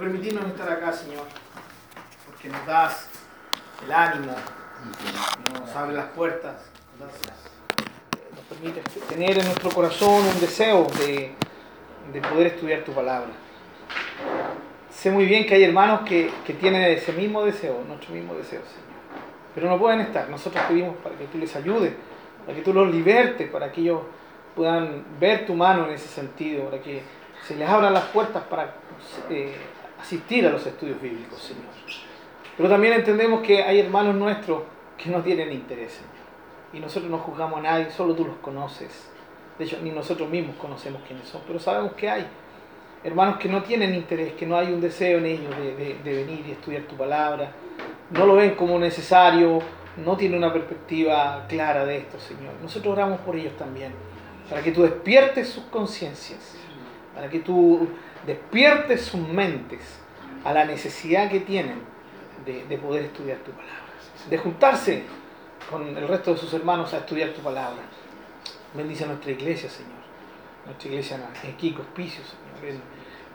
permitirnos estar acá, Señor, porque nos das el ánimo, nos abre las puertas, nos, nos permite tener en nuestro corazón un deseo de, de poder estudiar tu palabra. Sé muy bien que hay hermanos que, que tienen ese mismo deseo, nuestro mismo deseo, Señor. Pero no pueden estar. Nosotros pedimos para que tú les ayudes, para que tú los libertes, para que ellos puedan ver tu mano en ese sentido, para que se les abran las puertas para eh, asistir a los estudios bíblicos, Señor. Pero también entendemos que hay hermanos nuestros que no tienen interés, Señor. Y nosotros no juzgamos a nadie, solo tú los conoces. De hecho, ni nosotros mismos conocemos quiénes son, pero sabemos que hay hermanos que no tienen interés, que no hay un deseo en ellos de, de, venir y estudiar tu palabra, no lo ven como necesario, no tienen una perspectiva clara de esto, Señor. Nosotros oramos por ellos también, para que tú despiertes sus conciencias, para que tú despiertes sus mentes a la necesidad que tienen de, de poder estudiar tu palabra, de juntarse con el resto de sus hermanos a estudiar tu palabra. Bendice a nuestra iglesia, Señor. Nuestra iglesia en Quico Hospicio, Señor,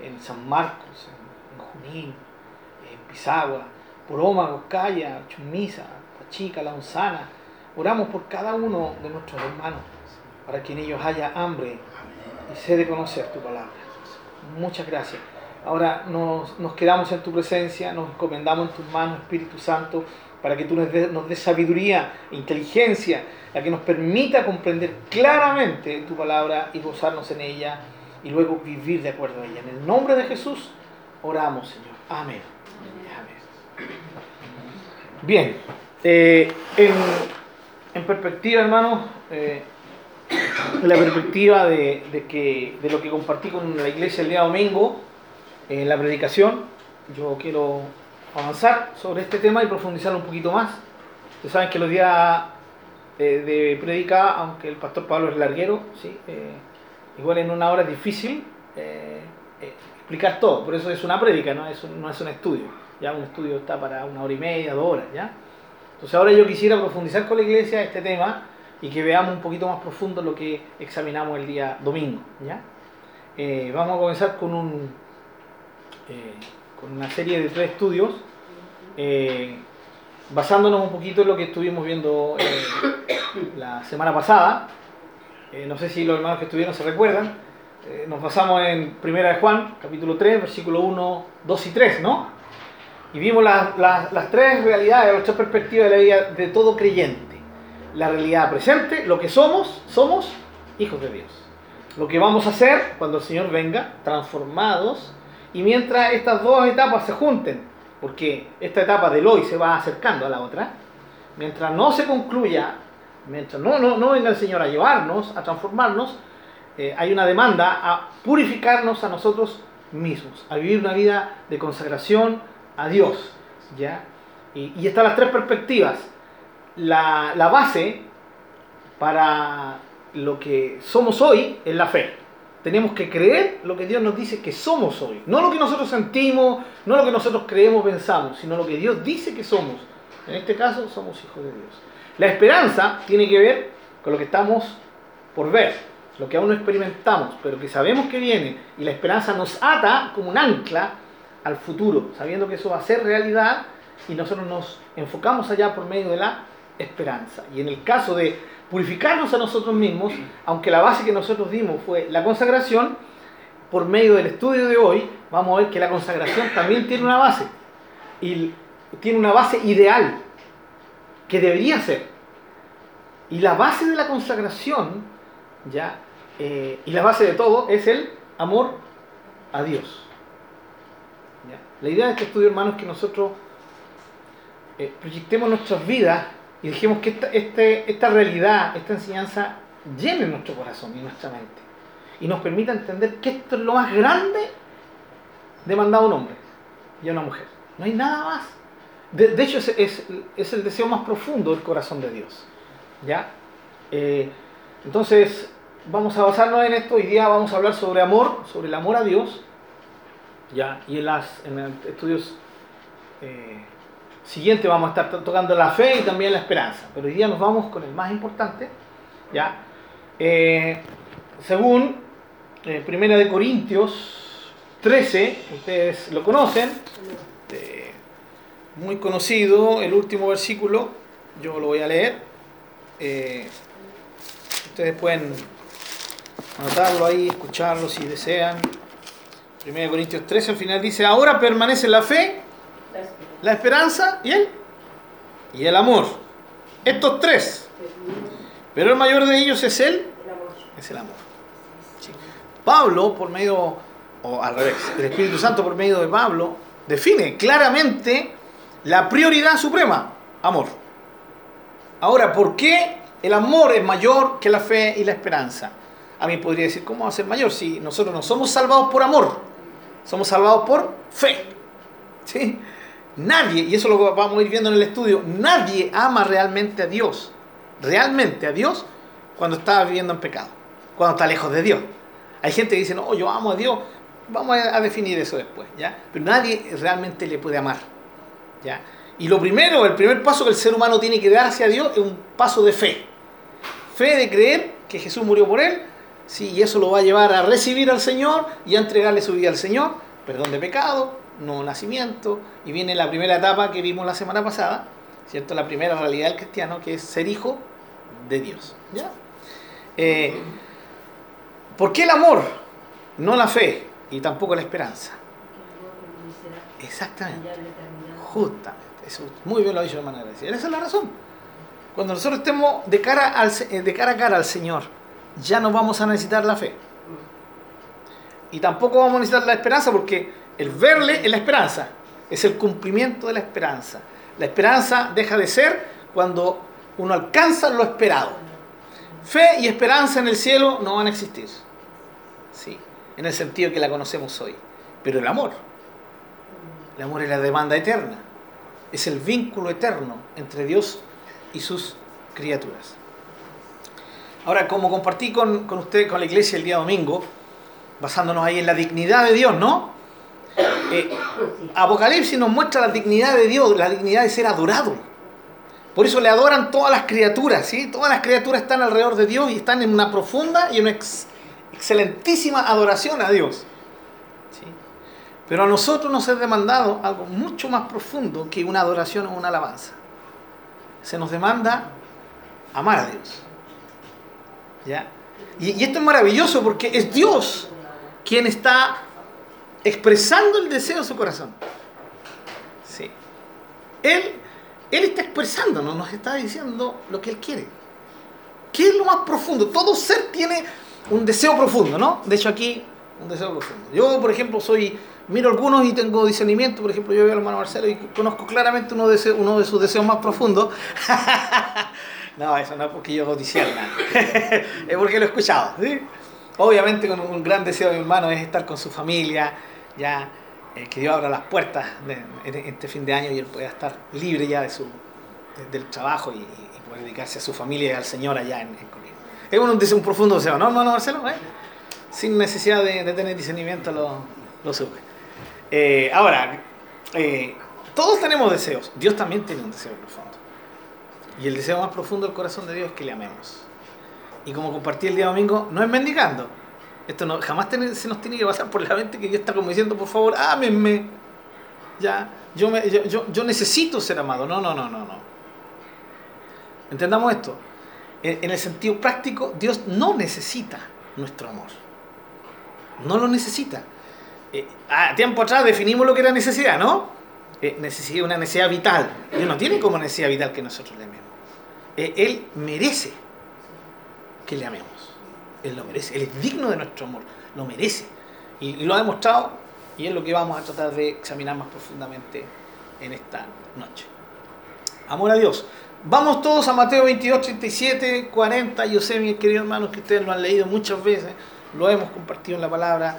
en, San Marcos, en, Junín, en Pisagua, por Ómago, Calla, Chumisa, Pachica, La Onzana. Oramos por cada uno de nuestros hermanos, para que en ellos haya hambre y sed de conocer tu palabra. Muchas gracias. Ahora nos, quedamos en tu presencia, nos encomendamos en tus manos, Espíritu Santo, para que tú nos des, nos des sabiduría, inteligencia, la que nos permita comprender claramente tu palabra y gozarnos en ella y luego vivir de acuerdo a ella. En el nombre de Jesús oramos, Señor. Amén. Amén. Bien, eh, en, en, perspectiva, hermanos, eh, la perspectiva de, de, que, de lo que compartí con la iglesia el día domingo, en la predicación, yo quiero avanzar sobre este tema y profundizarlo un poquito más. Ustedes saben que los días eh, de predica, aunque el pastor Pablo es larguero, ¿sí? Eh, igual en una hora es difícil eh, explicar todo, por eso es una prédica, no es un, no es un estudio. Ya un estudio está para una hora y media, dos horas, ¿ya? Entonces ahora yo quisiera profundizar con la iglesia este tema y que veamos un poquito más profundo lo que examinamos el día domingo, ¿ya? vamos a comenzar con un con una serie de tres estudios, eh, basándonos un poquito en lo que estuvimos viendo eh, la semana pasada. Eh, no sé si los hermanos que estuvieron se recuerdan. nos basamos en Primera de Juan, capítulo 3, versículo 1, 2 y 3, ¿no? Y vimos la, la, las tres realidades, las tres perspectivas de la vida de todo creyente. La realidad presente, lo que somos, somos hijos de Dios. Lo que vamos a hacer cuando el Señor venga, transformados y mientras estas dos etapas se junten, porque esta etapa del hoy se va acercando a la otra, mientras no se concluya, mientras no, no, no venga el Señor a llevarnos, a transformarnos, eh, hay una demanda a purificarnos a nosotros mismos, a vivir una vida de consagración a Dios. ¿ya? Y, y están las tres perspectivas. La, la base para lo que somos hoy es la fe. Tenemos que creer lo que Dios nos dice que somos hoy. No lo que nosotros sentimos, no lo que nosotros creemos, pensamos, sino lo que Dios dice que somos. En este caso, somos hijos de Dios. La esperanza tiene que ver con lo que estamos por ver, lo que aún no experimentamos, pero que sabemos que viene. Y la esperanza nos ata como un ancla al futuro, sabiendo que eso va a ser realidad y nosotros nos enfocamos allá por medio de la esperanza. Y en el caso de purificarnos a nosotros mismos, aunque la base que nosotros dimos fue la consagración, por medio del estudio de hoy vamos a ver que la consagración también tiene una base, y tiene una base ideal, que debería ser. Y la base de la consagración, ya, eh, y la base de todo, es el amor a Dios. La idea de este estudio, hermanos, es que nosotros eh, proyectemos nuestras vidas y dejemos que esta, este, esta realidad, esta enseñanza llene nuestro corazón y nuestra mente. Y nos permita entender que esto es lo más grande demandado a un hombre y a una mujer. No hay nada más. De, de hecho, es, es, es, el deseo más profundo del corazón de Dios. ¿Ya? Eh, entonces, vamos a basarnos en esto. Hoy día vamos a hablar sobre amor, sobre el amor a Dios. ¿Ya? Y en, las, en estudios eh, siguiente vamos a estar tocando la fe y también la esperanza. Pero hoy día nos vamos con el más importante. ¿ya? Eh, según eh, Primera de Corintios 13, ustedes lo conocen, eh, muy conocido, el último versículo, yo lo voy a leer. Eh, ustedes pueden anotarlo ahí, escucharlo si desean. 1 Corintios 13 al final dice, ahora permanece la fe, la esperanza y el, y el amor. Estos tres. Pero el mayor de ellos es el, es el amor. Pablo, por medio, o al revés, el Espíritu Santo por medio de Pablo, define claramente la prioridad suprema, amor. Ahora, ¿por qué el amor es mayor que la fe y la esperanza? A mí podría decir, ¿cómo va a ser mayor si nosotros no somos salvados por amor? Somos salvados por fe. ¿Sí? Nadie, y eso lo vamos a ir viendo en el estudio, nadie ama realmente a Dios, realmente a Dios, cuando está viviendo en pecado, cuando está lejos de Dios. Hay gente que dice, no, yo amo a Dios. Vamos a definir eso después, ¿ya? Pero nadie realmente le puede amar, ¿ya? Y lo primero, el primer paso que el ser humano tiene que dar hacia Dios es un paso de fe. Fe de creer que Jesús murió por él, sí, y eso lo va a llevar a recibir al Señor y a entregarle su vida al Señor, perdón de pecado, nuevo nacimiento, y viene la primera etapa que vimos la semana pasada, ¿cierto? La primera realidad del cristiano, que es ser hijo de Dios, ¿ya? Eh, ¿Por qué el amor? No la fe y tampoco la esperanza. Exactamente. Justamente. Eso, muy bien lo ha dicho hermana Grecia. Esa es la razón. Cuando nosotros estemos de cara, al, eh, de cara a cara al Señor, ya no vamos a necesitar la fe. Y tampoco vamos a necesitar la esperanza porque el verle es la esperanza. Es el cumplimiento de la esperanza. La esperanza deja de ser cuando uno alcanza lo esperado. Fe y esperanza en el cielo no van a existir. ¿sí? en el sentido que la conocemos hoy. Pero el amor, el amor es la demanda eterna, es el vínculo eterno entre Dios y sus criaturas. Ahora, como compartí con, con usted, con la iglesia el día domingo, basándonos ahí en la dignidad de Dios, ¿no? Eh, Apocalipsis nos muestra la dignidad de Dios, la dignidad de ser adorado. Por eso le adoran todas las criaturas, ¿sí? Todas las criaturas están alrededor de Dios y están en una profunda y una excelentísima adoración a Dios. Pero a nosotros nos es demandado algo mucho más profundo que una adoración o una alabanza. Se nos demanda amar a Dios. ¿Ya? Y, y esto es maravilloso porque es Dios quien está expresando el deseo de su corazón. Sí. Él, él está expresándonos, nos está diciendo lo que Él quiere. ¿Qué es lo más profundo? Todo ser tiene un deseo profundo, ¿no? De hecho aquí, un deseo profundo. Yo, por ejemplo, soy, miro algunos y tengo discernimiento, por ejemplo, yo veo al hermano Marcelo y conozco claramente uno de, uno de sus deseos más profundos. no, eso no es porque yo nada. es porque lo he escuchado, ¿sí? Obviamente con un gran deseo de mi hermano es estar con su familia, ya eh, que Dios abra las puertas de, este fin de año y él pueda estar libre ya de su, del trabajo y, poder dedicarse a su familia y al Señor allá en, en es un, un profundo deseo, ¿no, hermano Marcelo? ¿Eh? Sin necesidad de, tener discernimiento lo, lo sube. Eh, ahora, todos tenemos deseos. Dios también tiene un deseo profundo. Y el deseo más profundo del corazón de Dios es que le amemos. Y como compartí el día domingo, no es mendigando. Esto no, jamás se nos tiene que pasar por la mente que Dios está como diciendo, por favor, ámenme. Ya, yo, me, yo, yo, yo necesito ser amado. No, no, no, no, no. Entendamos esto en el sentido práctico, Dios no necesita nuestro amor. No lo necesita. Eh, a tiempo atrás definimos lo que era necesidad, ¿no? Eh, necesidad, una necesidad vital. Dios no tiene como necesidad vital que nosotros le amemos. Eh, él merece que le amemos. Él lo merece. Él es digno de nuestro amor. Lo merece. Y, lo ha demostrado y es lo que vamos a tratar de examinar más profundamente en esta noche. Amor a Dios. Vamos todos a Mateo 22, 37, 40. Yo sé, mis queridos hermanos, que ustedes lo han leído muchas veces, lo hemos compartido en la palabra.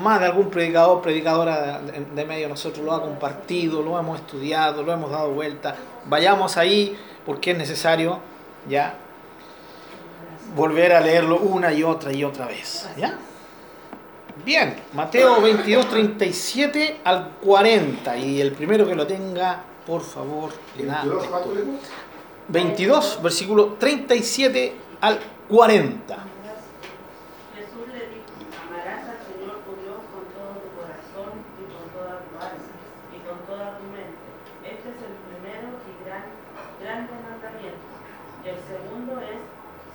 Más de algún predicador, predicadora de medio nosotros lo ha compartido, lo hemos estudiado, lo hemos dado vuelta. Vayamos ahí porque es necesario ya volver a leerlo una y otra y otra vez. ¿Ya? Bien, Mateo 22, 37 al 40. Y el primero que lo tenga por favor, le da 22, versículo 37 al 40. Jesús le dijo, amarás al Señor tu Dios con todo tu con toda tu mente. Este es el primero y gran, grande mandamiento. Y el segundo es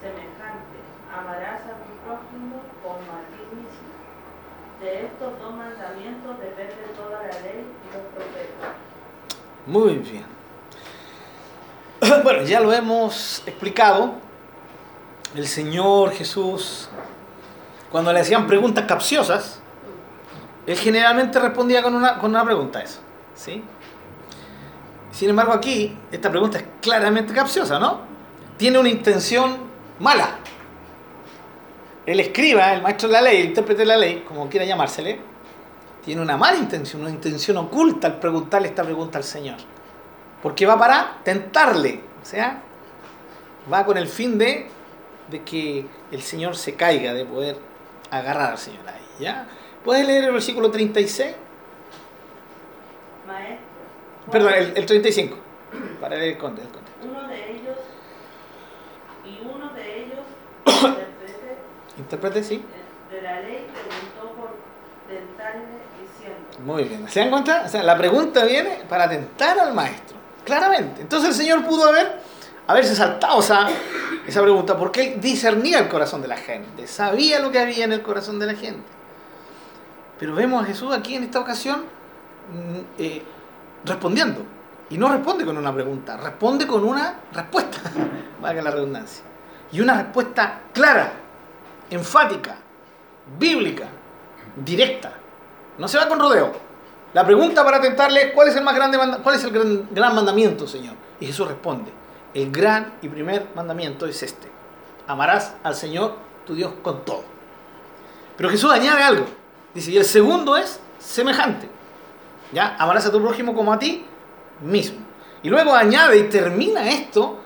semejante. Amarás a tu prójimo como a ti mismo. De estos dos mandamientos depende toda la ley y los profetas. Muy bien. Bueno, ya lo hemos explicado. El Señor Jesús, cuando le hacían preguntas capciosas, él generalmente respondía con una, con una pregunta eso. ¿sí? Sin embargo, aquí esta pregunta es claramente capciosa, ¿no? Tiene una intención mala. El escriba, el maestro de la ley, el intérprete de la ley, como quiera llamársele, tiene una mala intención, una intención oculta al preguntarle esta pregunta al Señor. Porque va para tentarle, o sea, va con el fin de, de que el Señor se caiga, de poder agarrar al Señor ahí. ¿ya? ¿Puedes leer el versículo 36? Maestro. Perdón, el, el 35. Para leer el conte. El conte. Uno de ellos, y uno de ellos, intérprete Intérprete, sí. de la ley, preguntó por tentarle Muy bien. ¿Se dan cuenta? O sea, la pregunta viene para tentar al maestro. Claramente. Entonces el Señor pudo haber, haberse saltado esa, esa pregunta porque él discernía el corazón de la gente. Sabía lo que había en el corazón de la gente. Pero vemos a Jesús aquí en esta ocasión mm, eh, respondiendo. Y no responde con una pregunta, responde con una respuesta, valga la redundancia. Y una respuesta clara, enfática, bíblica, directa. No se va con rodeo. La pregunta para tentarle es, ¿cuál es el más grande cuál es el gran, mandamiento, Señor? Y Jesús responde, el gran y primer mandamiento es este. Amarás al Señor tu Dios con todo. Pero Jesús añade algo. Dice, y el segundo es semejante. ¿Ya? Amarás a tu prójimo como a ti mismo. Y luego añade y termina esto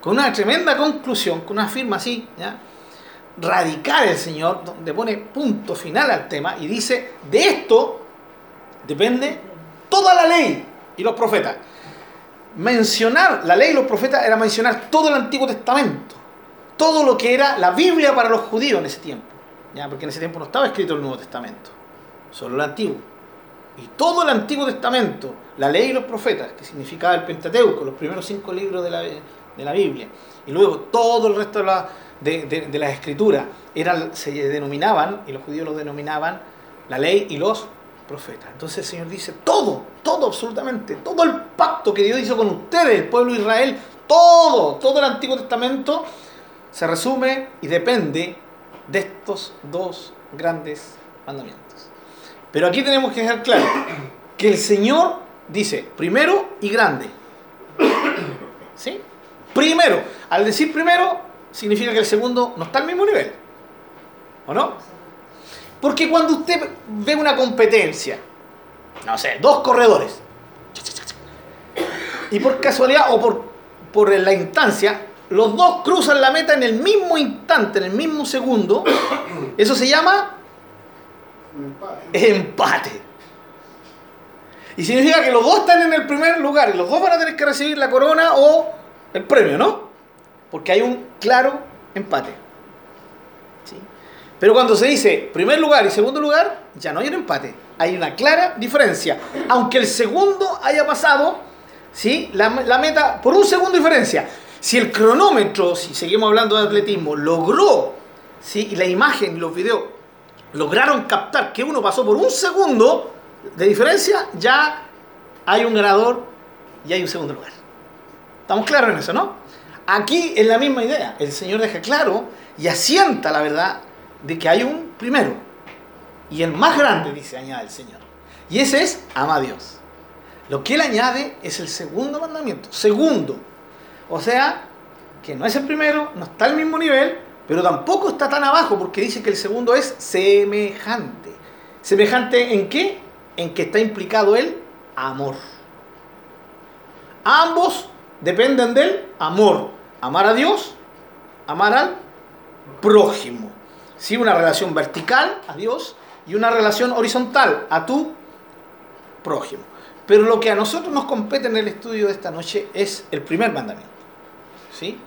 con una tremenda conclusión, con una firma así. Radical el Señor, donde pone punto final al tema y dice, de esto depende toda la ley y los profetas. Mencionar la ley y los profetas era mencionar todo el Antiguo Testamento, todo lo que era la Biblia para los judíos en ese tiempo, ¿ya? porque en ese tiempo no estaba escrito el Nuevo Testamento, solo el Antiguo. Y todo el Antiguo Testamento, la ley y los profetas, que significaba el Pentateuco, los primeros cinco libros de la, de la Biblia, y luego todo el resto de, la, de, de, de las escrituras, se denominaban, y los judíos los denominaban, la ley y los profetas. Entonces el Señor dice, todo, todo absolutamente, todo el pacto que Dios hizo con ustedes, el pueblo de Israel, todo, todo el Antiguo Testamento, se resume y depende de estos dos grandes mandamientos. Pero aquí tenemos que dejar claro que el Señor dice primero y grande. ¿Sí? Primero. Al decir primero, significa que el segundo no está al mismo nivel. ¿O no? Porque cuando usted ve una competencia, no sé, dos corredores, y por casualidad o por, por la instancia, los dos cruzan la meta en el mismo instante, en el mismo segundo, eso se llama empate. Y significa que los dos están en el primer lugar y los dos van a tener que recibir la corona o el premio, ¿no? Porque hay un claro empate. ¿Sí? Pero cuando se dice primer lugar y segundo lugar, ya no hay un empate. Hay una clara diferencia. Aunque el segundo haya pasado, ¿sí? la, meta por un segundo diferencia. Si el cronómetro, si seguimos hablando de atletismo, logró, ¿sí? y la imagen los videos lograron captar que uno pasó por un segundo de diferencia, ya hay un ganador y hay un segundo lugar. ¿Estamos claros en eso, no? Aquí es la misma idea. El Señor deja claro y asienta la verdad de que hay un primero. Y el más grande, dice, añade el Señor. Y ese es ama a Dios. Lo que Él añade es el segundo mandamiento. Segundo. O sea, que no es el primero, no está al mismo nivel, pero tampoco está tan abajo porque dice que el segundo es semejante. ¿Semejante en qué? En que está implicado el amor. Ambos dependen del amor. Amar a Dios, amar al prójimo. Sí, una relación vertical a Dios y una relación horizontal a tu prójimo. Pero lo que a nosotros nos compete en el estudio de esta noche es el primer mandamiento. ¿Sí?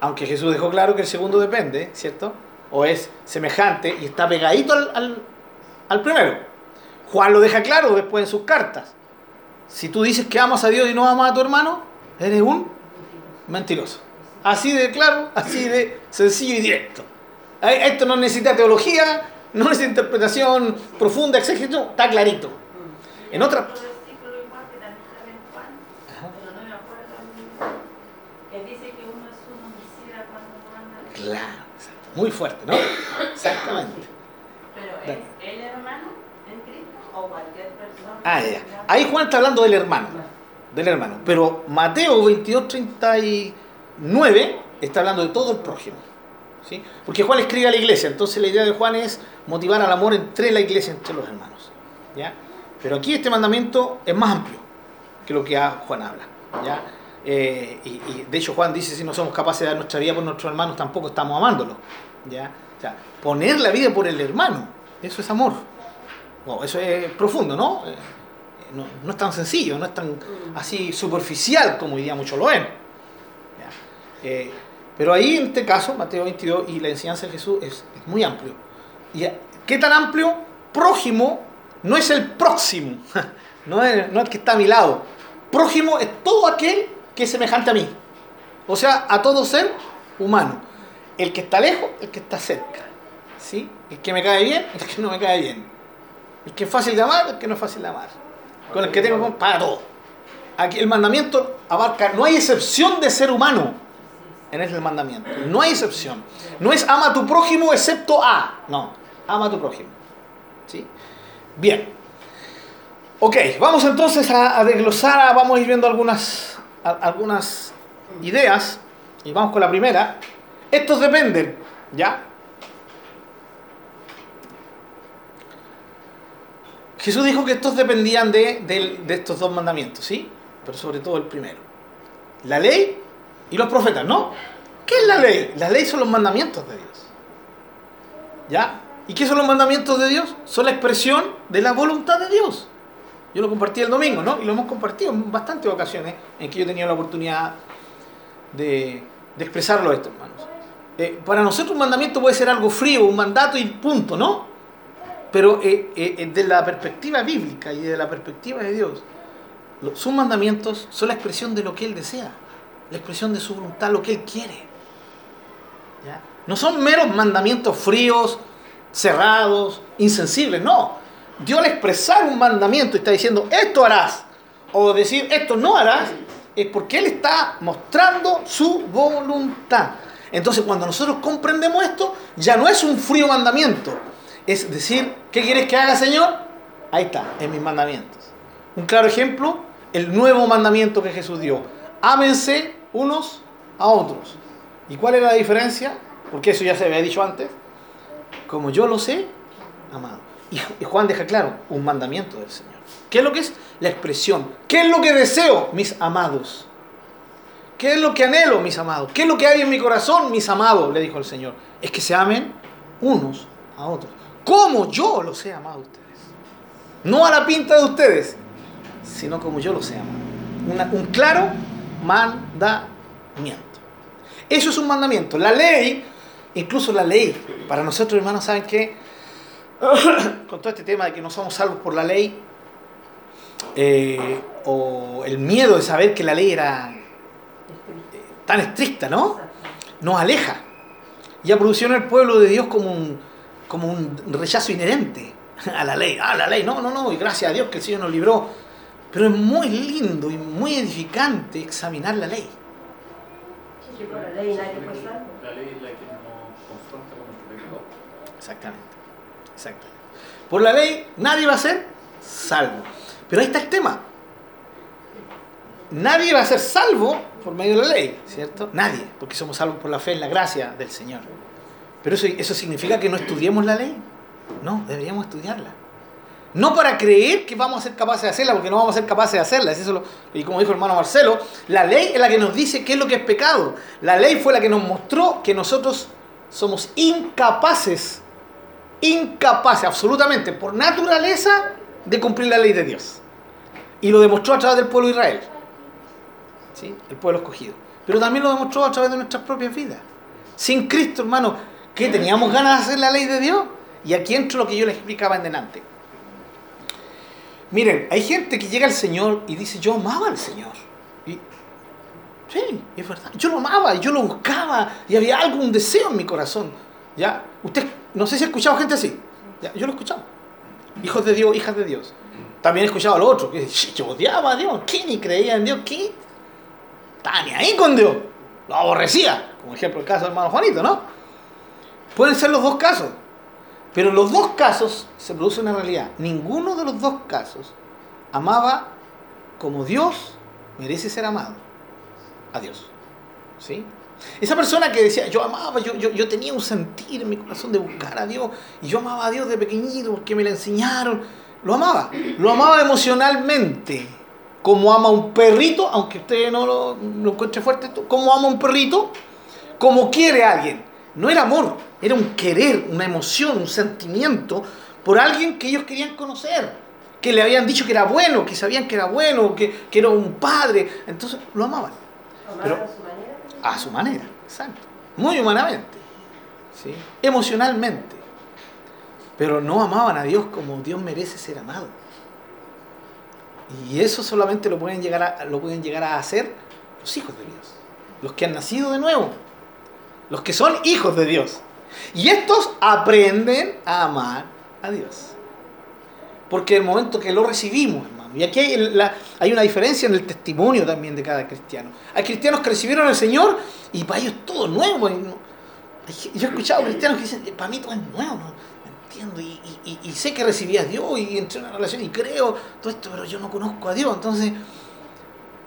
Aunque Jesús dejó claro que el segundo depende, ¿cierto? O es semejante y está pegadito al, al, al primero. Juan lo deja claro después en sus cartas. Si tú dices que amas a Dios y no amas a tu hermano, eres un mentiroso. Así de claro, así de sencillo y directo. Esto no necesita teología, no necesita interpretación profunda, exégeto, está clarito. En otra... Claro, muy fuerte, ¿no? Exactamente. Pero es el hermano en Cristo o cualquier persona. Ah, ya. Ahí Juan está hablando del hermano. Del hermano. Pero Mateo 22, 39 está hablando de todo el prójimo. ¿sí? Porque Juan escribe a la iglesia. Entonces la idea de Juan es motivar al amor entre la iglesia, entre los hermanos. ¿ya? Pero aquí este mandamiento es más amplio que lo que Juan habla. ¿ya? Eh, y, de hecho Juan dice, si no somos capaces de dar nuestra vida por nuestros hermanos, tampoco estamos amándolo. ¿ya? O sea, poner la vida por el hermano, eso es amor. eso es profundo, ¿no? Eh, ¿no? ¿no? es tan sencillo, no es tan así superficial como hoy día muchos lo ven. Eh, pero ahí en este caso, Mateo 22 y la enseñanza de Jesús es, muy amplio. ¿Y qué tan amplio? Prójimo no es el próximo, no es, no el que está a mi lado. Prójimo es todo aquel que es semejante a mí. O sea, a todo ser humano. El que está lejos, el que está cerca. ¿Sí? El que me cae bien, el que no me cae bien. El que es fácil de amar, el que no es fácil de amar. Con el que tengo para todo. Aquí el mandamiento abarca, no hay excepción de ser humano en el mandamiento. No hay excepción. No es ama tu prójimo excepto a. No, ama tu prójimo. ¿Sí? Bien. Ok, vamos entonces a, desglosar, vamos a ir viendo algunas, algunas ideas. Y vamos con la primera. Estos dependen, ¿ya? Jesús dijo que estos dependían de, de, estos dos mandamientos, ¿sí? Pero sobre todo el primero. La ley y los profetas, ¿no? ¿Qué es la ley? La ley son los mandamientos de Dios. ¿Ya? ¿Y qué son los mandamientos de Dios? Son la expresión de la voluntad de Dios. Yo lo compartí el domingo, ¿no? Y lo hemos compartido en bastantes ocasiones en que yo he tenido la oportunidad de, de expresarlo esto, hermanos. Eh, para nosotros un mandamiento puede ser algo frío, un mandato y punto, ¿no? Pero eh, eh, desde la perspectiva bíblica y de la perspectiva de Dios, sus mandamientos son la expresión de lo que Él desea, la expresión de su voluntad, lo que Él quiere. ¿Ya? No son meros mandamientos fríos, cerrados, insensibles, no. Dios al expresar un mandamiento está diciendo, esto harás, o decir, esto no harás, es porque Él está mostrando su voluntad. Entonces, cuando nosotros comprendemos esto, ya no es un frío mandamiento. Es decir, ¿qué quieres que haga, Señor? Ahí está, en mis mandamientos. Un claro ejemplo, el nuevo mandamiento que Jesús dio. Ámense unos a otros. ¿Y cuál es la diferencia? Porque eso ya se había dicho antes. Como yo lo sé, amado. Y Juan deja claro, un mandamiento del Señor. ¿Qué es lo que es? La expresión. ¿Qué es lo que deseo, mis amados? ¿Qué es lo que anhelo, mis amados? ¿Qué es lo que hay en mi corazón, mis amados? Le dijo el Señor. Es que se amen unos a otros. Como yo los he amado a ustedes. No a la pinta de ustedes, sino como yo los he amado. un claro mandamiento. Eso es un mandamiento. La ley, incluso la ley, para nosotros hermanos, ¿saben qué? con todo este tema de que no somos salvos por la ley, eh, o el miedo de saber que la ley era eh, tan estricta, ¿no? Nos aleja. Y ha producido en el pueblo de Dios como un, como un rechazo inherente a la ley. Ah, la ley, no, no, no, y gracias a Dios que el Señor nos libró. Pero es muy lindo y muy edificante examinar la ley. la ley la ley es la que nos confronta con nuestro pecado. Exactamente. Exactamente. Por la ley nadie va a ser salvo. Pero ahí está el tema. Nadie va a ser salvo por medio de la ley, ¿cierto? Nadie, porque somos salvos por la fe en la gracia del Señor. Pero eso, eso significa que no estudiemos la ley. No, deberíamos estudiarla. No para creer que vamos a ser capaces de hacerla, porque no vamos a ser capaces de hacerla. eso y como dijo el hermano Marcelo, la ley es la que nos dice qué es lo que es pecado. La ley fue la que nos mostró que nosotros somos incapaces incapaz absolutamente por naturaleza de cumplir la ley de Dios. Y lo demostró a través del pueblo de Israel, ¿sí? el pueblo escogido. Pero también lo demostró a través de nuestras propias vidas. Sin Cristo, hermano, que teníamos ganas de hacer la ley de Dios. Y aquí entro lo que yo les explicaba en delante. Miren, hay gente que llega al Señor y dice, yo amaba al Señor. Y, sí, es verdad. Yo lo amaba, yo lo buscaba y había algo, un deseo en mi corazón. ¿Ya? Usted, no sé si ha escuchado gente así. Yo lo he escuchado. Hijos de Dios, hijas de Dios. También he escuchado a lo otro, que yo odiaba a Dios. ¿Quién ni creía en Dios? ¿Quién? Estaba ni ahí con Dios. Lo aborrecía. Como ejemplo el caso del hermano Juanito, ¿no? Pueden ser los dos casos. Pero los dos casos se produce una realidad. Ninguno de los dos casos amaba como Dios merece ser amado. A Dios. ¿Sí? Esa persona que decía, yo amaba, yo, yo, yo tenía un sentir en mi corazón de buscar a Dios, y yo amaba a Dios de pequeñito porque me lo enseñaron, lo amaba, lo amaba emocionalmente, como ama un perrito, aunque usted no lo, lo encuentre fuerte, como ama un perrito, como quiere a alguien. No era amor, era un querer, una emoción, un sentimiento por alguien que ellos querían conocer, que le habían dicho que era bueno, que sabían que era bueno, que, que era un padre, entonces lo amaban. Pero- a su manera. A su manera, exacto. Muy humanamente. ¿sí? Emocionalmente. Pero no amaban a Dios como Dios merece ser amado. Y eso solamente lo pueden llegar a, lo pueden llegar a hacer los hijos de Dios. Los que han nacido de nuevo. Los que son hijos de Dios. Y estos aprenden a amar a Dios. Porque el momento que lo recibimos, hermano. Y aquí hay, la- hay una diferencia en el testimonio también de cada cristiano. Hay cristianos que recibieron al Señor y para ellos todo nuevo. yo he escuchado cristianos que dicen, para mí todo es nuevo, no entiendo. Y- y- y sé que recibí a Dios y entré en una relación y creo todo esto, pero yo no conozco a Dios. Entonces,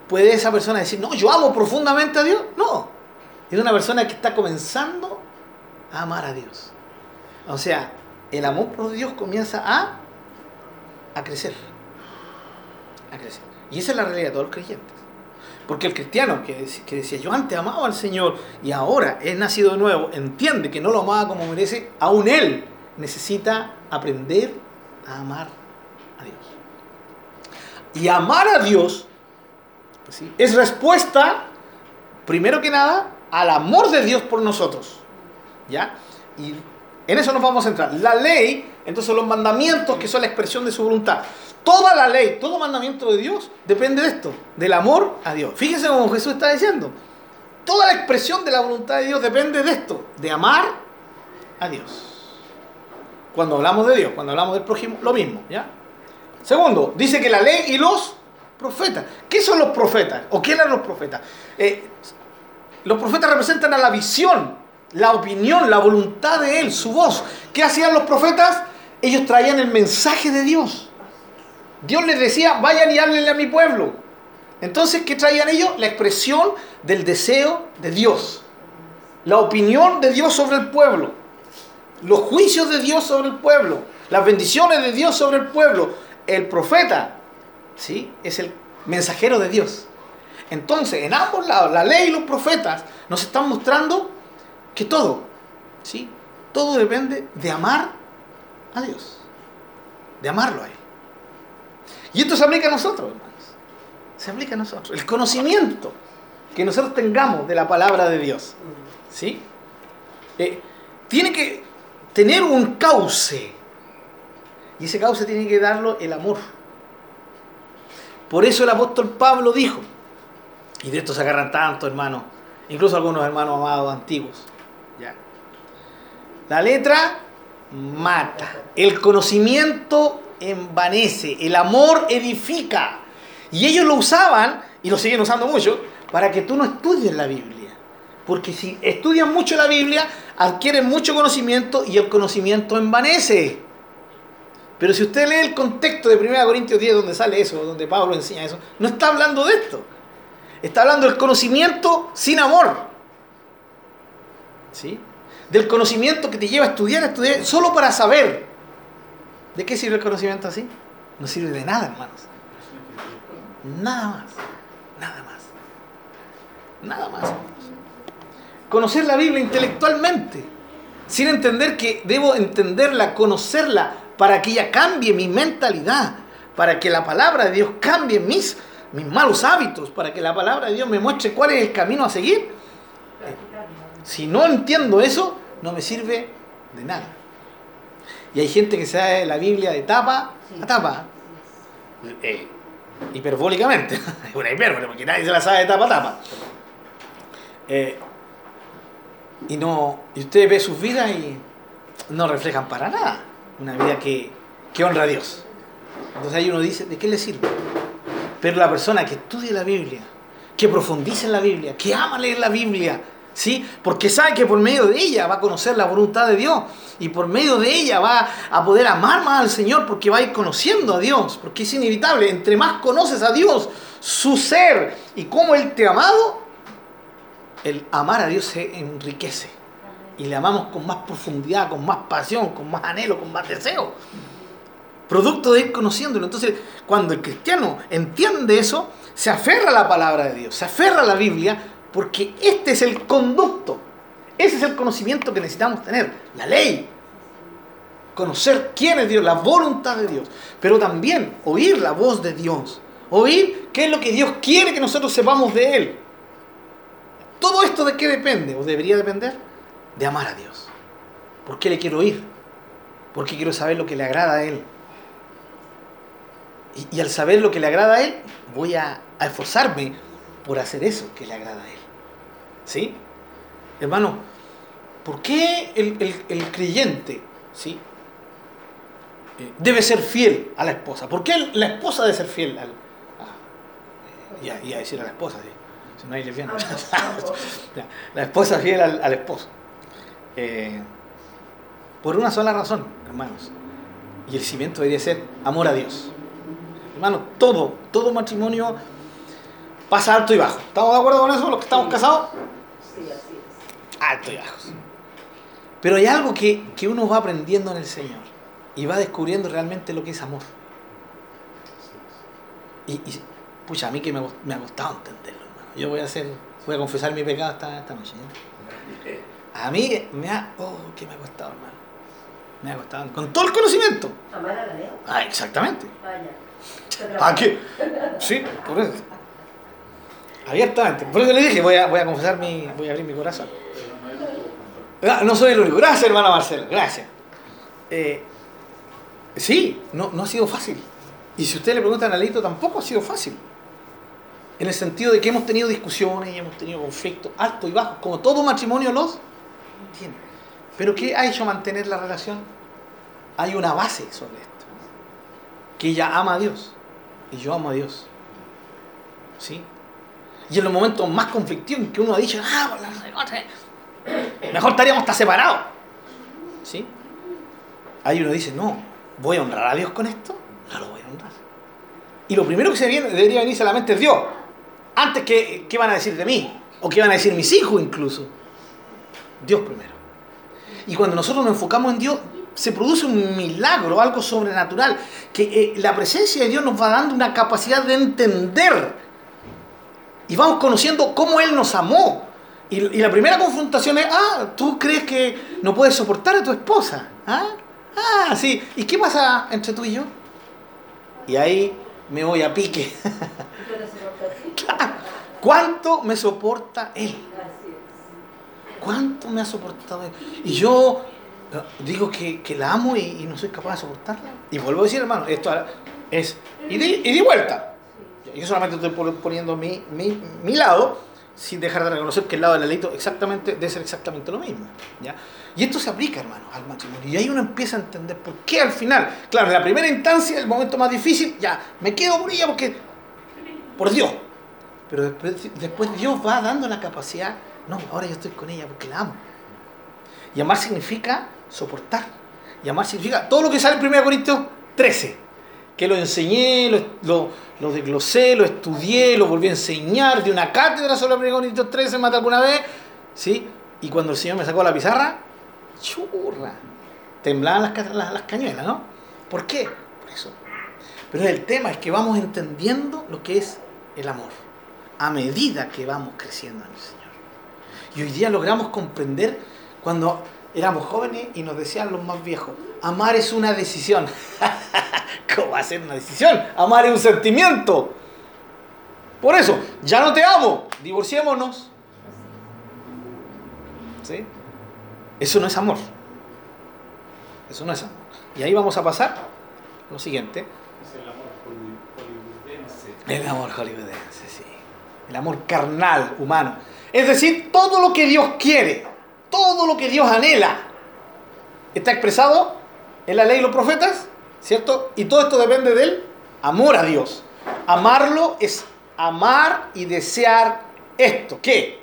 ¿puede esa persona decir, no, yo amo profundamente a Dios? No. Es una persona que está comenzando a amar a Dios. O sea, el amor por Dios comienza a, a crecer. A crecer. Y esa es la realidad de todos los creyentes. Porque el cristiano que, que decía, yo antes amaba al Señor y ahora es nacido de nuevo, entiende que no lo amaba como merece, aún él necesita aprender a amar a Dios. Y amar a Dios ¿sí? es respuesta, primero que nada, al amor de Dios por nosotros. ¿Ya? Y en eso nos vamos a centrar. La ley, entonces los mandamientos que son la expresión de su voluntad. Toda la ley, todo mandamiento de Dios depende de esto, del amor a Dios. Fíjense como Jesús está diciendo. Toda la expresión de la voluntad de Dios depende de esto, de amar a Dios. Cuando hablamos de Dios, cuando hablamos del prójimo, lo mismo, ¿ya? Segundo, dice que la ley y los profetas. ¿Qué son los profetas? ¿O qué eran los profetas? Eh, los profetas representan a la visión, la opinión, la voluntad de Él, su voz. ¿Qué hacían los profetas? Ellos traían el mensaje de Dios. Dios les decía, vayan y háblenle a mi pueblo. Entonces, ¿qué traían ellos? La expresión del deseo de Dios. La opinión de Dios sobre el pueblo. Los juicios de Dios sobre el pueblo. Las bendiciones de Dios sobre el pueblo. El profeta, ¿sí? Es el mensajero de Dios. Entonces, en ambos lados, la ley y los profetas nos están mostrando que todo, ¿sí? Todo depende de amar a Dios. De amarlo a Él. Y esto se aplica a nosotros, hermanos. Se aplica a nosotros. El conocimiento que nosotros tengamos de la palabra de Dios, ¿sí? Eh, tiene que tener un cauce. Y ese cauce tiene que darlo el amor. Por eso el apóstol Pablo dijo, y de esto se agarran tantos hermanos, incluso algunos hermanos amados antiguos. ¿ya? La letra mata, el conocimiento envanece, el amor edifica. Y ellos lo usaban, y lo siguen usando mucho, para que tú no estudies la Biblia. Porque si estudias mucho la Biblia, adquieren mucho conocimiento y el conocimiento envanece. Pero si usted lee el contexto de 1 Corintios 10, donde sale eso, donde Pablo enseña eso, no está hablando de esto. Está hablando del conocimiento sin amor. ¿Sí? Del conocimiento que te lleva a estudiar, a estudiar, solo para saber. ¿De qué sirve el conocimiento así? No sirve de nada, hermanos. Nada más. Nada más. Nada más. Conocer la Biblia intelectualmente, sin entender que debo entenderla, conocerla, para que ella cambie mi mentalidad, para que la palabra de Dios cambie mis, mis malos hábitos, para que la palabra de Dios me muestre cuál es el camino a seguir. Si no entiendo eso, no me sirve de nada. Y hay gente que sabe la Biblia de tapa a tapa. eh, hiperbólicamente, es una hipérbole, porque nadie se la sabe de tapa a tapa. Eh, y, no, y usted ve sus vidas y no reflejan para nada una vida que, que honra a Dios. Entonces ahí uno dice, ¿de qué le sirve? Pero la persona que estudia la Biblia, que profundice en la Biblia, que ama leer la Biblia, ¿sí? Porque sabe que por medio de ella va a conocer la voluntad de Dios y por medio de ella va a poder amar más al Señor porque va a ir conociendo a Dios, porque es inevitable, entre más conoces a Dios, su ser y cómo Él te ha amado, el amar a Dios se enriquece y le amamos con más profundidad, con más pasión, con más anhelo, con más deseo. Producto de ir conociéndolo. Entonces, cuando el cristiano entiende eso, se aferra a la palabra de Dios, se aferra a la Biblia, porque este es el conducto, ese es el conocimiento que necesitamos tener, la ley. Conocer quién es Dios, la voluntad de Dios, pero también oír la voz de Dios, oír qué es lo que Dios quiere que nosotros sepamos de Él. ¿Todo esto de qué depende? ¿O debería depender? De amar a Dios. ¿Por qué le quiero oír? Porque quiero saber lo que le agrada a Él. Y, y al saber lo que le agrada a Él, voy a, a esforzarme por hacer eso que le agrada a Él. ¿Sí? Hermano, ¿por qué el, el- el creyente ¿sí? eh, debe ser fiel a la esposa? ¿Por qué la esposa debe ser fiel al... a- iba a decir a la esposa, sí. si no hay lesbiana. La esposa fiel al, al esposo. Eh, por una sola razón, hermanos. Y el cimiento debería ser amor a Dios. Hermano, todo, todo matrimonio pasa alto y bajo. ¿Estamos de acuerdo con eso, los que estamos casados? Sí, así es. Alto y bajos. Pero hay algo que, que uno va aprendiendo en el Señor y va descubriendo realmente lo que es amor. Y, y, pucha, a mí que me, me ha costado entenderlo, hermano. Yo voy a hacer, voy a confesar mi pecado esta, esta noche. ¿eh? A mí me ha, oh, que me ha costado, hermano. Me ha costado, con todo el conocimiento. Amar a la ley. Ah, exactamente. Vaya. ¿Para qué? Sí, por eso. Abiertamente. Por eso le dije, voy a, voy a confesar mi, voy a abrir mi corazón. Ah, No soy el único. Gracias, hermana Marcela. Gracias. Eh, sí, no, no ha sido fácil. Y si usted le pregunta a Analito, tampoco ha sido fácil. En el sentido de que hemos tenido discusiones y hemos tenido conflictos altos y bajos, como todo matrimonio los tiene. Pero ¿qué ha hecho mantener la relación? Hay una base sobre esto. Que ella ama a Dios y yo amo a Dios. ¿Sí? Y en los momentos más conflictivos en que uno ha dicho, ah, mejor estaríamos hasta separados. ¿Sí? Ahí uno dice, no, ¿voy a honrar a Dios con esto? No lo voy a honrar. Y lo primero que se viene, debería venirse a la mente es Dios. Antes que, ¿qué van a decir de mí? O qué van a decir mis hijos incluso. Dios primero. Y cuando nosotros nos enfocamos en Dios, se produce un milagro, algo sobrenatural, que eh, la presencia de Dios nos va dando una capacidad de entender. Y vamos conociendo cómo Él nos amó. Y, y la primera confrontación es, ah, tú crees que no puedes soportar a tu esposa. Ah, ah sí. ¿Y qué pasa entre tú y yo? Y ahí me voy a pique. ¿Cuánto me soporta Él? ¿Cuánto me ha soportado él? Y yo digo que, que la amo y, no soy capaz de soportarla. Y vuelvo a decir, hermano, esto es y de, y de vuelta. Yo solamente estoy pon- poniendo mi, mi, mi lado, sin dejar de reconocer que el lado del delito exactamente, debe ser exactamente lo mismo. ¿ya? Y esto se aplica, hermano, al matrimonio. Y ahí uno empieza a entender por qué al final, claro, en la primera instancia, el momento más difícil, ya, me quedo por ella porque, por Dios. Pero después, después Dios va dando la capacidad, no, ahora yo estoy con ella porque la amo. Y amar significa soportar. Y amar significa todo lo que sale en 1 Corintios 13. Que lo enseñé, lo, lo, lo desglosé, lo estudié, lo volví a enseñar, de una cátedra sobre 1 Corintios 13 más de alguna vez. ¿sí? Y cuando el Señor me sacó la pizarra, churra. Temblaban las, las, las cañuelas, ¿no? ¿Por qué? Por eso. Pero el tema es que vamos entendiendo lo que es el amor a medida que vamos creciendo en el Señor. Y hoy día logramos comprender cuando éramos jóvenes y nos decían los más viejos, amar es una decisión. ¿Cómo va a ser una decisión? Amar es un sentimiento. Por eso, ya no te amo, divorciémonos. ¿Sí? Eso no es amor. Eso no es amor. Y ahí vamos a pasar a lo siguiente. Es el amor por, El amor hollywoodense, sí. El amor carnal, humano. Es decir, todo lo que Dios quiere, todo lo que Dios anhela, está expresado en la ley y los profetas, ¿cierto? Y todo esto depende del amor a Dios. Amarlo es amar y desear esto. ¿Qué?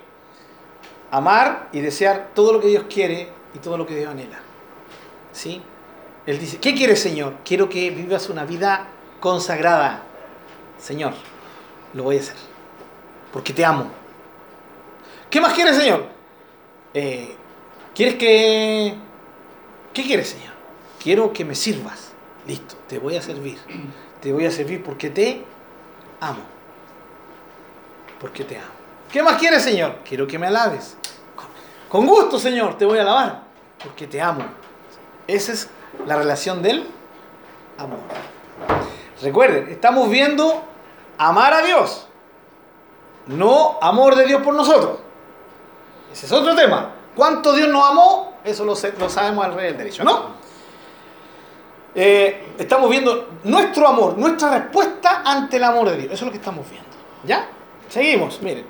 Amar y desear todo lo que Dios quiere y todo lo que Dios anhela. ¿Sí? Él dice, ¿qué quieres, Señor? Quiero que vivas una vida consagrada. Señor, lo voy a hacer. Porque te amo. ¿Qué más quieres, Señor? Eh, ¿Quieres que... ¿Qué quieres, Señor? Quiero que me sirvas. Listo, te voy a servir. Te voy a servir porque te amo. Porque te amo. ¿Qué más quieres, Señor? Quiero que me alabes. Con gusto, Señor, te voy a alabar. Porque te amo. Esa es la relación del amor. Recuerden, estamos viendo amar a Dios, no amor de Dios por nosotros. Ese es otro tema. ¿Cuánto Dios nos amó? Eso lo, sabemos al rey del derecho, ¿no? Eh, estamos viendo nuestro amor, nuestra respuesta ante el amor de Dios. Eso es lo que estamos viendo. ¿Ya? Seguimos, miren.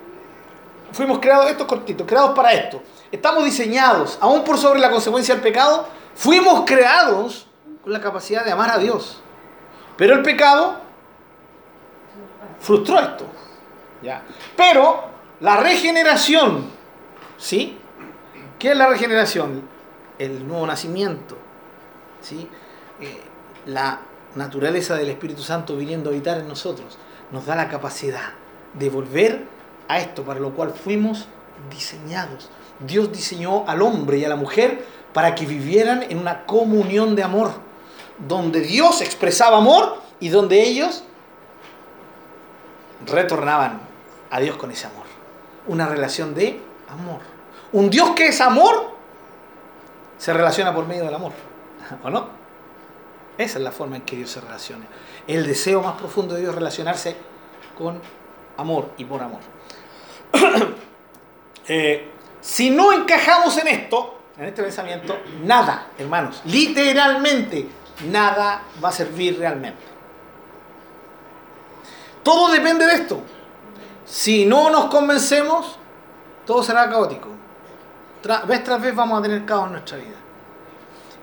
Fuimos creados, estos cortitos, creados para esto. Estamos diseñados, aún por sobre la consecuencia del pecado, fuimos creados con la capacidad de amar a Dios. Pero el pecado frustró esto. ¿ya? Pero la regeneración, ¿sí? ¿Qué es la regeneración? El nuevo nacimiento, ¿sí? Eh, la naturaleza del Espíritu Santo viniendo a habitar en nosotros nos da la capacidad de volver a esto para lo cual fuimos diseñados. Dios diseñó al hombre y a la mujer para que vivieran en una comunión de amor, donde Dios expresaba amor y donde ellos retornaban a Dios con ese amor. Una relación de amor. Un Dios que es amor se relaciona por medio del amor. ¿O no? Esa es la forma en que Dios se relaciona. El deseo más profundo de Dios es relacionarse con amor y por amor. Eh, si no encajamos en esto, en este pensamiento, nada, hermanos, literalmente, nada va a servir realmente. Todo depende de esto. Si no nos convencemos, todo será caótico. Vez tras vez vamos a tener caos en nuestra vida.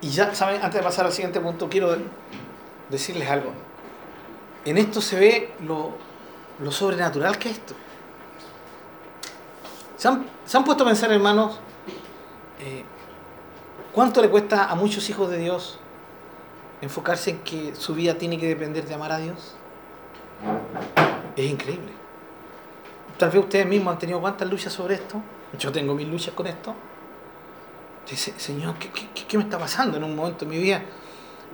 Y ya, ¿saben? Antes de pasar al siguiente punto, quiero decirles algo. En esto se ve lo, lo sobrenatural que es esto. ¿Se han, puesto a pensar, hermanos, eh, cuánto le cuesta a muchos hijos de Dios enfocarse en que su vida tiene que depender de amar a Dios? Es increíble. Tal vez ustedes mismos han tenido cuántas luchas sobre esto. Yo tengo mis luchas con esto. Dice, Señor, ¿qué, me está pasando en un momento de mi vida?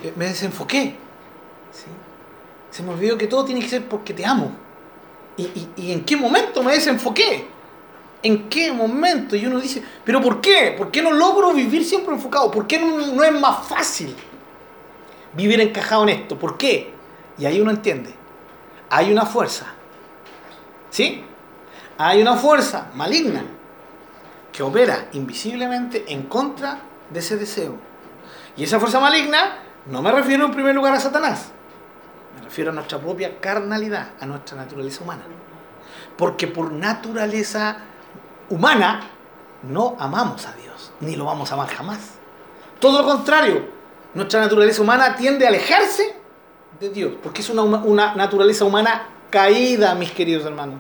Eh, me desenfoqué. Se me olvidó que todo tiene que ser porque te amo. ¿Y, en qué momento me desenfoqué? ¿En qué momento? Y uno dice, ¿pero por qué? ¿Por qué no logro vivir siempre enfocado? ¿Por qué no, no es más fácil vivir encajado en esto? ¿Por qué? Y ahí uno entiende hay una fuerza. ¿Sí? Hay una fuerza maligna que opera invisiblemente en contra de ese deseo. Y esa fuerza maligna no me refiero en primer lugar a Satanás. Me refiero a nuestra propia carnalidad, a nuestra naturaleza humana. Porque por naturaleza humana no amamos a Dios, ni lo vamos a amar jamás. Todo lo contrario, nuestra naturaleza humana tiende a alejarse de Dios, porque es una, naturaleza humana caída, mis queridos hermanos.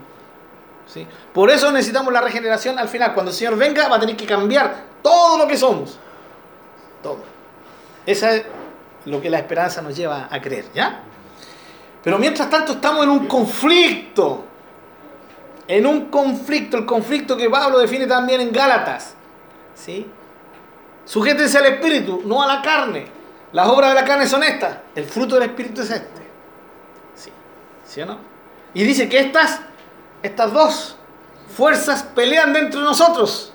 Por eso necesitamos la regeneración al final. Cuando el Señor venga va a tener que cambiar todo lo que somos. Todo. Esa es lo que la esperanza nos lleva a creer, ¿ya? Pero mientras tanto estamos en un conflicto. En un conflicto, el conflicto que Pablo define también en Gálatas. ¿Sí? Sujétense al espíritu, no a la carne. Las obras de la carne son estas. El fruto del Espíritu es este. Sí. ¿Sí o no? Y dice que estas, estas dos fuerzas pelean dentro de nosotros.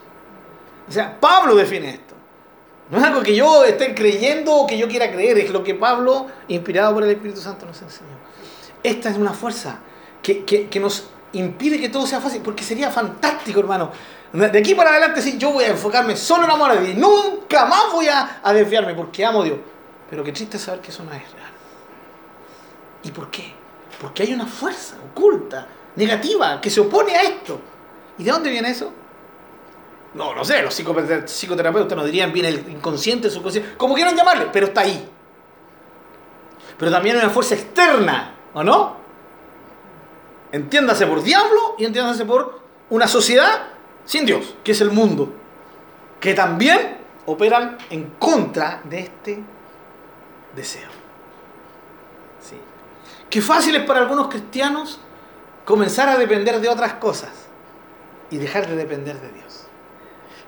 O sea, Pablo define esto. No es algo que yo esté creyendo o que yo quiera creer, es lo que Pablo, inspirado por el Espíritu Santo, nos enseñó. Esta es una fuerza que, que nos impide que todo sea fácil, porque sería fantástico, hermano. De aquí para adelante, sí, yo voy a enfocarme solo en amor a Dios. Nunca más voy a, a desviarme porque amo a Dios. Pero qué triste saber que eso no es real. ¿Y por qué? Porque hay una fuerza oculta, negativa, que se opone a esto. ¿Y de dónde viene eso? No, no sé, los psicoterapeutas nos dirían viene el inconsciente, el subconsciente, como quieran llamarle, pero está ahí. Pero también hay una fuerza externa, ¿o no? Entiéndase por diablo y entiéndase por una sociedad sin Dios, que es el mundo, que también operan en contra de este deseo. Sí. Qué fácil es para algunos cristianos comenzar a depender de otras cosas y dejar de depender de Dios.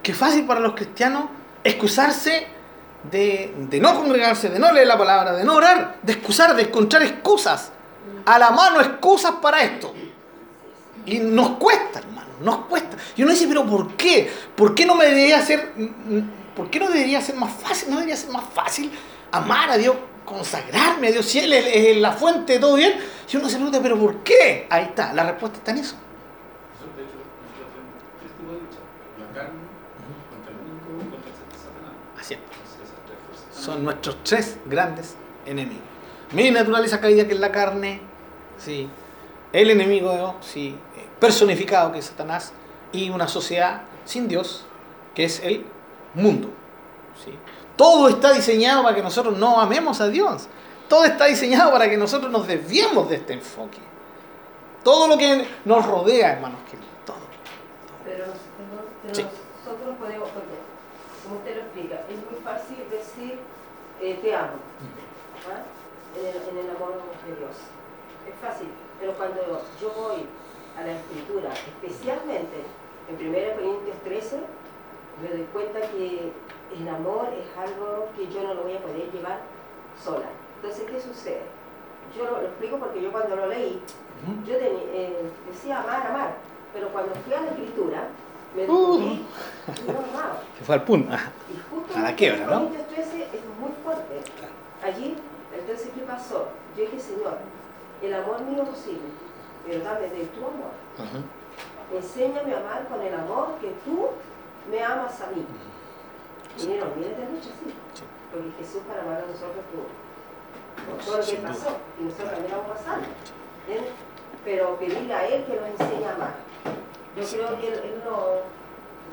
Qué fácil para los cristianos excusarse de, no congregarse, de no leer la palabra, de no orar, de excusar, de encontrar excusas. A la mano excusas para esto. Y nos cuesta, hermano, nos cuesta. Y uno dice, pero ¿por qué? ¿Por qué no me debería ser, por qué no debería ser más fácil? ¿No debería ser más fácil amar a Dios, consagrarme a Dios, si Él es la fuente de todo bien? Y uno se pregunta, pero ¿por qué? Ahí está, la respuesta está en eso. Así es. Son nuestros tres grandes enemigos. Mi naturaleza caída que es la carne, sí. el enemigo sí. personificado que es Satanás y una sociedad sin Dios que es el mundo. ¿sí? Todo está diseñado para que nosotros no amemos a Dios. Todo está diseñado para que nosotros nos desviemos de este enfoque. Todo lo que nos rodea, hermanos todo. Pero, nosotros podemos, porque, como usted lo explica, es muy fácil decir eh, te amo ¿ah? en, el, en el amor de Dios. Es fácil, pero cuando yo voy a la escritura, especialmente en 1 Corintios 13, me doy cuenta que el amor es algo que yo no lo voy a poder llevar sola. Entonces, ¿qué sucede? Yo lo, explico porque yo cuando lo leí, yo eh, decía amar, amar, pero cuando fui a la escritura, me descubrí uh. no amaba. Se fue al punto. Y justo a la quiebra, ¿no? 13 es muy fuerte. Allí, entonces, ¿qué pasó? Yo dije, Señor, el amor mío es posible, pero dame de tu amor. Enséñame a amar con el amor que tú me amas a mí. No olvides de mucho, sí. Porque Jesús para amar a nosotros por todo lo que pasó. Y nosotros también vamos pasando. Pero pedirle a Él que nos enseñe a amar. Yo creo que Él, él no...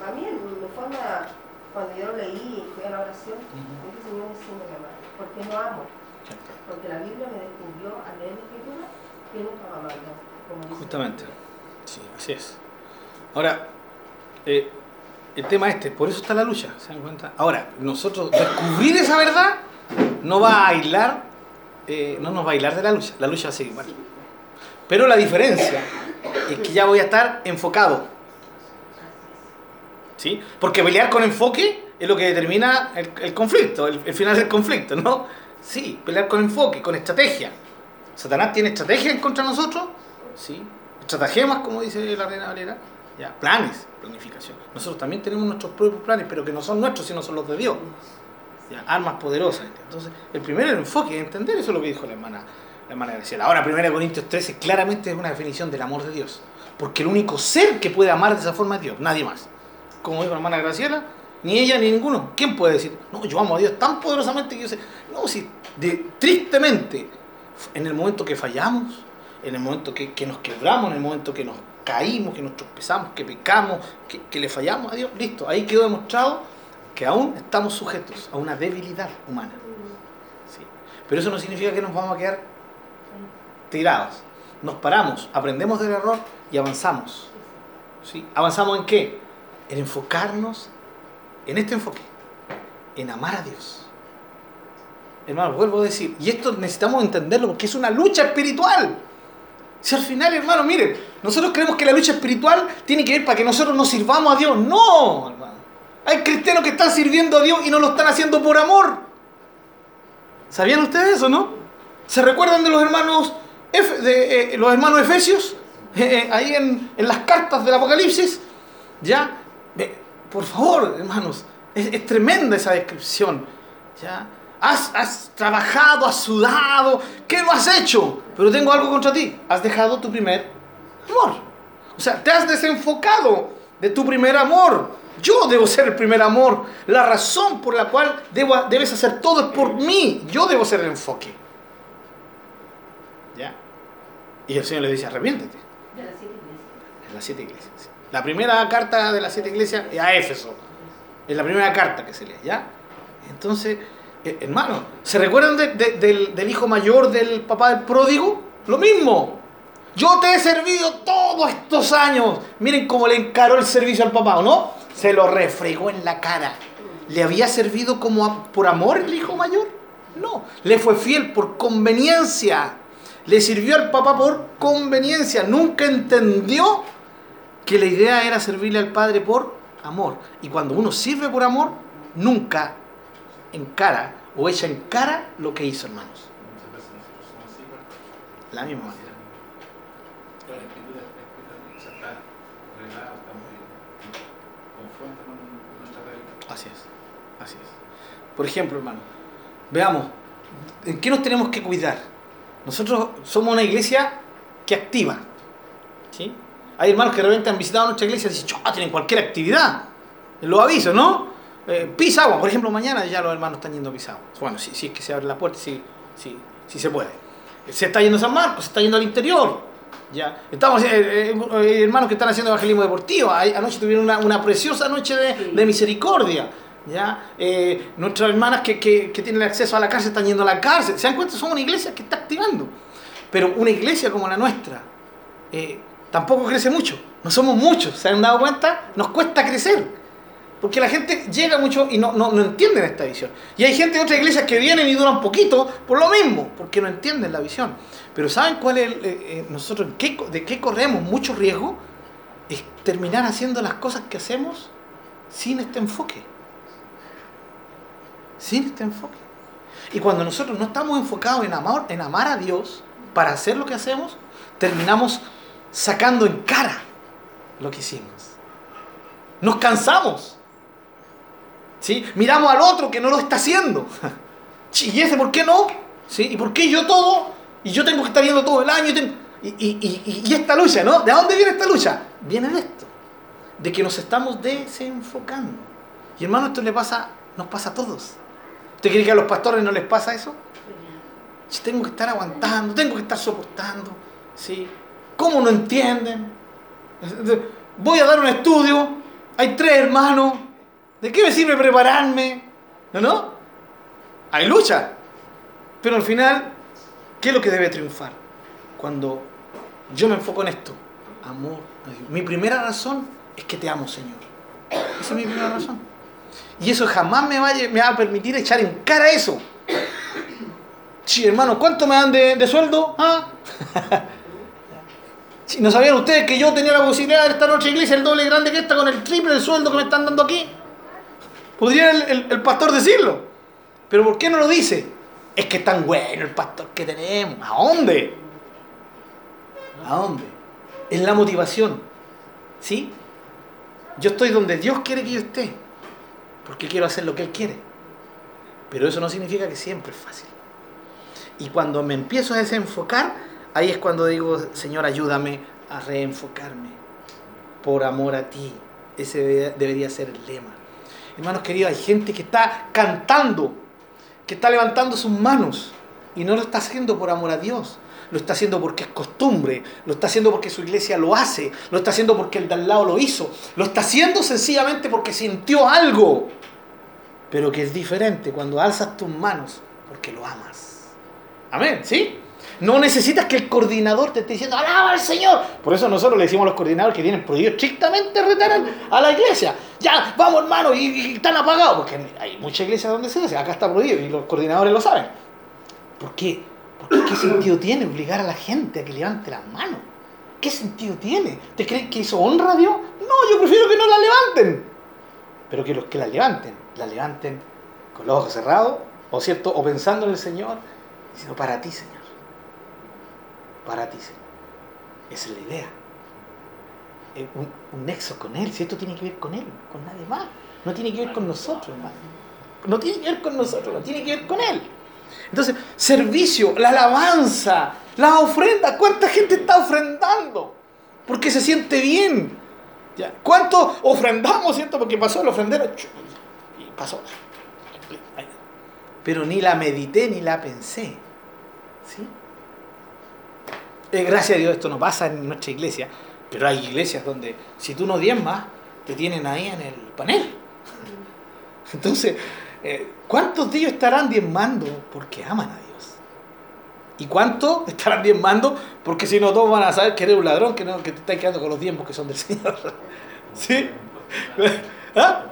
También, de forma, cuando yo lo leí y fui a la oración, uh dije, Señor, enseña a amar. Porque no amo. Porque la Biblia me descubrió al leer la Escritura que nunca va a amar. Justamente. Sí, así es. Ahora, eh, el tema este, por eso está la lucha, ¿se dan cuenta? Ahora, nosotros descubrir esa verdad no va a aislar, eh, no nos va a aislar de la lucha, la lucha va a igual. Pero la diferencia es que ya voy a estar enfocado. ¿Sí? Porque pelear con enfoque es lo que determina el, conflicto, el, final del conflicto, ¿no? Sí, pelear con enfoque, con estrategia. Satanás tiene estrategia en contra de nosotros, ¿sí? Estratagemas, como dice la reina Valera ¿ya? planes, planificación. Nosotros también tenemos nuestros propios planes, pero que no son nuestros, sino son los de Dios. ¿ya? Armas poderosas. Entonces, el primer enfoque es entender eso es lo que dijo la hermana, la hermana Graciela. Ahora, 1 Corintios 13 claramente es una definición del amor de Dios. Porque el único ser que puede amar de esa forma es Dios, nadie más. Como dijo la hermana Graciela, ni ella ni ninguno. ¿Quién puede decir, no, yo amo a Dios tan poderosamente que yo sé? No, si de, tristemente, en el momento que fallamos, en el momento que, que nos quebramos, en el momento que nos caímos, que nos tropezamos, que pecamos, que, le fallamos a Dios, listo, ahí quedó demostrado que aún estamos sujetos a una debilidad humana. Pero eso no significa que nos vamos a quedar tirados. Nos paramos, aprendemos del error y avanzamos. ¿Sí? ¿Avanzamos en qué? En enfocarnos en este enfoque, en amar a Dios. Hermano, vuelvo a decir, y esto necesitamos entenderlo porque es una lucha espiritual. Si al final, hermano, miren, nosotros creemos que la lucha espiritual tiene que ver para que nosotros nos sirvamos a Dios. No, hermano. Hay cristianos que están sirviendo a Dios y no lo están haciendo por amor. ¿Sabían ustedes eso, no? ¿Se recuerdan de los hermanos, de, eh, los hermanos Efesios? Eh, eh, ahí en, las cartas del Apocalipsis. ¿Ya? por favor, hermanos, es, es tremenda esa descripción. ¿Ya? Has, trabajado, has sudado, ¿qué no has hecho? Pero tengo algo contra ti. Has dejado tu primer amor. O sea, te has desenfocado de tu primer amor. Yo debo ser el primer amor. La razón por la cual debo, debes hacer todo es por mí. Yo debo ser el enfoque. ¿Ya? Y el Señor le dice, arrepiéntete. De las siete iglesias. En las siete iglesias. La primera carta de las siete iglesias es a Éfeso. Es la primera carta que se lee, ¿ya? Entonces, eh, hermano, ¿se recuerdan de- de- del, del hijo mayor del papá del pródigo? Lo mismo. Yo te he servido todos estos años. Miren cómo le encaró el servicio al papá, ¿o no? Se lo refregó en la cara. ¿Le había servido como por amor el hijo mayor? No. Le fue fiel por conveniencia. Le sirvió al papá por conveniencia. Nunca entendió que la idea era servirle al Padre por amor. Y cuando uno sirve por amor, nunca encara o echa en cara lo que hizo, hermanos. La misma manera. Así es. Así es. Por ejemplo, hermano, veamos, ¿en qué nos tenemos que cuidar? Nosotros somos una iglesia que activa. ¿sí? Hay hermanos que de repente han visitado nuestra iglesia y dicen, "Ah, tienen cualquier actividad. Los aviso, ¿no? Eh, Pisagua, por ejemplo, mañana ya los hermanos están yendo a Pisagua. Bueno, si, si es que se abre la puerta, si, si, si se puede. Se está yendo a San Marcos, se está yendo al interior. Ya. Estamos, eh, eh, eh, hermanos que están haciendo evangelismo deportivo. Ay- Anoche tuvieron una, una preciosa noche de, Sí. de misericordia. ¿ya? Eh, nuestras hermanas que, que, que tienen acceso a la cárcel están yendo a la cárcel. ¿Se dan cuenta? Somos una iglesia que está activando. Pero una iglesia como la nuestra eh, tampoco crece mucho. No somos muchos. ¿Se han dado cuenta? Nos cuesta crecer. Porque la gente llega mucho y no, no, no entienden esta visión. Y hay gente de otras iglesias que vienen y duran poquito por lo mismo, porque no entienden la visión. Pero ¿saben cuál es el- eh, eh, nosotros de qué corremos mucho riesgo? Es terminar haciendo las cosas que hacemos sin este enfoque. Sin este enfoque. Y cuando nosotros no estamos enfocados en amar, en amar a Dios para hacer lo que hacemos, terminamos sacando en cara lo que hicimos. Nos cansamos. ¿Sí? Miramos al otro que no lo está haciendo. ¿Y ese por qué no? ¿Sí? ¿Y por qué yo todo? Y yo tengo que estar yendo todo el año. Y, y- y- y esta lucha, ¿no? ¿De dónde viene esta lucha? Viene de esto. De que nos estamos desenfocando. Y hermano, esto le pasa, nos pasa a todos. ¿Usted cree que a los pastores no les pasa eso? Si tengo que estar aguantando, tengo que estar soportando. ¿sí? ¿Cómo no entienden? Voy a dar un estudio, hay tres hermanos. ¿De qué me sirve prepararme? ¿No? ¿No? Hay lucha. Pero al final, ¿qué es lo que debe triunfar? Cuando yo me enfoco en esto. Amor. Mi primera razón es que te amo, Señor. Esa es mi primera razón. Y eso jamás me va, a, permitir echar en cara eso. Sí, hermano, ¿cuánto me dan de, sueldo? ¿Ah? ¿No sabían ustedes que yo tenía la posibilidad de estar en otra iglesia el doble grande que esta con el triple del sueldo que me están dando aquí? Podría el, el- el pastor decirlo. Pero ¿por qué no lo dice? Es que es tan bueno el pastor que tenemos. ¿A dónde? ¿A dónde? Es la motivación. ¿Sí? Yo estoy donde Dios quiere que yo esté. Porque quiero hacer lo que Él quiere. Pero eso no significa que siempre es fácil. Y cuando me empiezo a desenfocar, ahí es cuando digo, Señor, ayúdame a reenfocarme. Por amor a ti. Ese debe- debería ser el lema. Hermanos queridos, hay gente que está cantando, que está levantando sus manos y no lo está haciendo por amor a Dios. Lo está haciendo porque es costumbre, lo está haciendo porque su iglesia lo hace, lo está haciendo porque el de al lado lo hizo, lo está haciendo sencillamente porque sintió algo. Pero que es diferente cuando alzas tus manos porque lo amas. Amén, ¿sí? No necesitas que el coordinador te esté diciendo, alaba al Señor. Por eso nosotros le decimos a los coordinadores que tienen prohibido estrictamente retar a la iglesia. Ya, vamos hermano, y, y están apagados. Porque hay muchas iglesias donde se hace, acá está prohibido y los coordinadores lo saben. ¿Por qué? Porque ¿qué sentido tiene obligar a la gente a que levante las manos? ¿Qué sentido tiene? ¿Te creen que eso honra a Dios? No, yo prefiero que no la levanten. Pero que los que la levanten, la levanten con los ojos cerrados, o cierto, o pensando en el Señor, diciendo para ti, Señor. Para ti. Esa es la idea. Eh, Un, un nexo con Él, si esto tiene que ver con Él, con nadie más. No tiene que ver con nosotros, hermano. No tiene que ver con nosotros, no tiene que ver con Él. Entonces, servicio, la alabanza, la ofrenda. ¿Cuánta gente está ofrendando? Porque se siente bien. ¿Cuánto ofrendamos, cierto? Porque pasó el ofrendero y pasó. Pero ni la medité ni la pensé. ¿Sí? Eh, gracias a Dios esto no pasa en nuestra iglesia, pero hay iglesias donde si tú no diezmas, te tienen ahí en el panel. Entonces, eh, ¿cuántos de ellos estarán diezmando porque aman a Dios? ¿Y cuántos estarán diezmando porque si no todos van a saber que eres un ladrón, que, no, te estás quedando con los diezmos que son del Señor? ¿Sí? ¿Ah?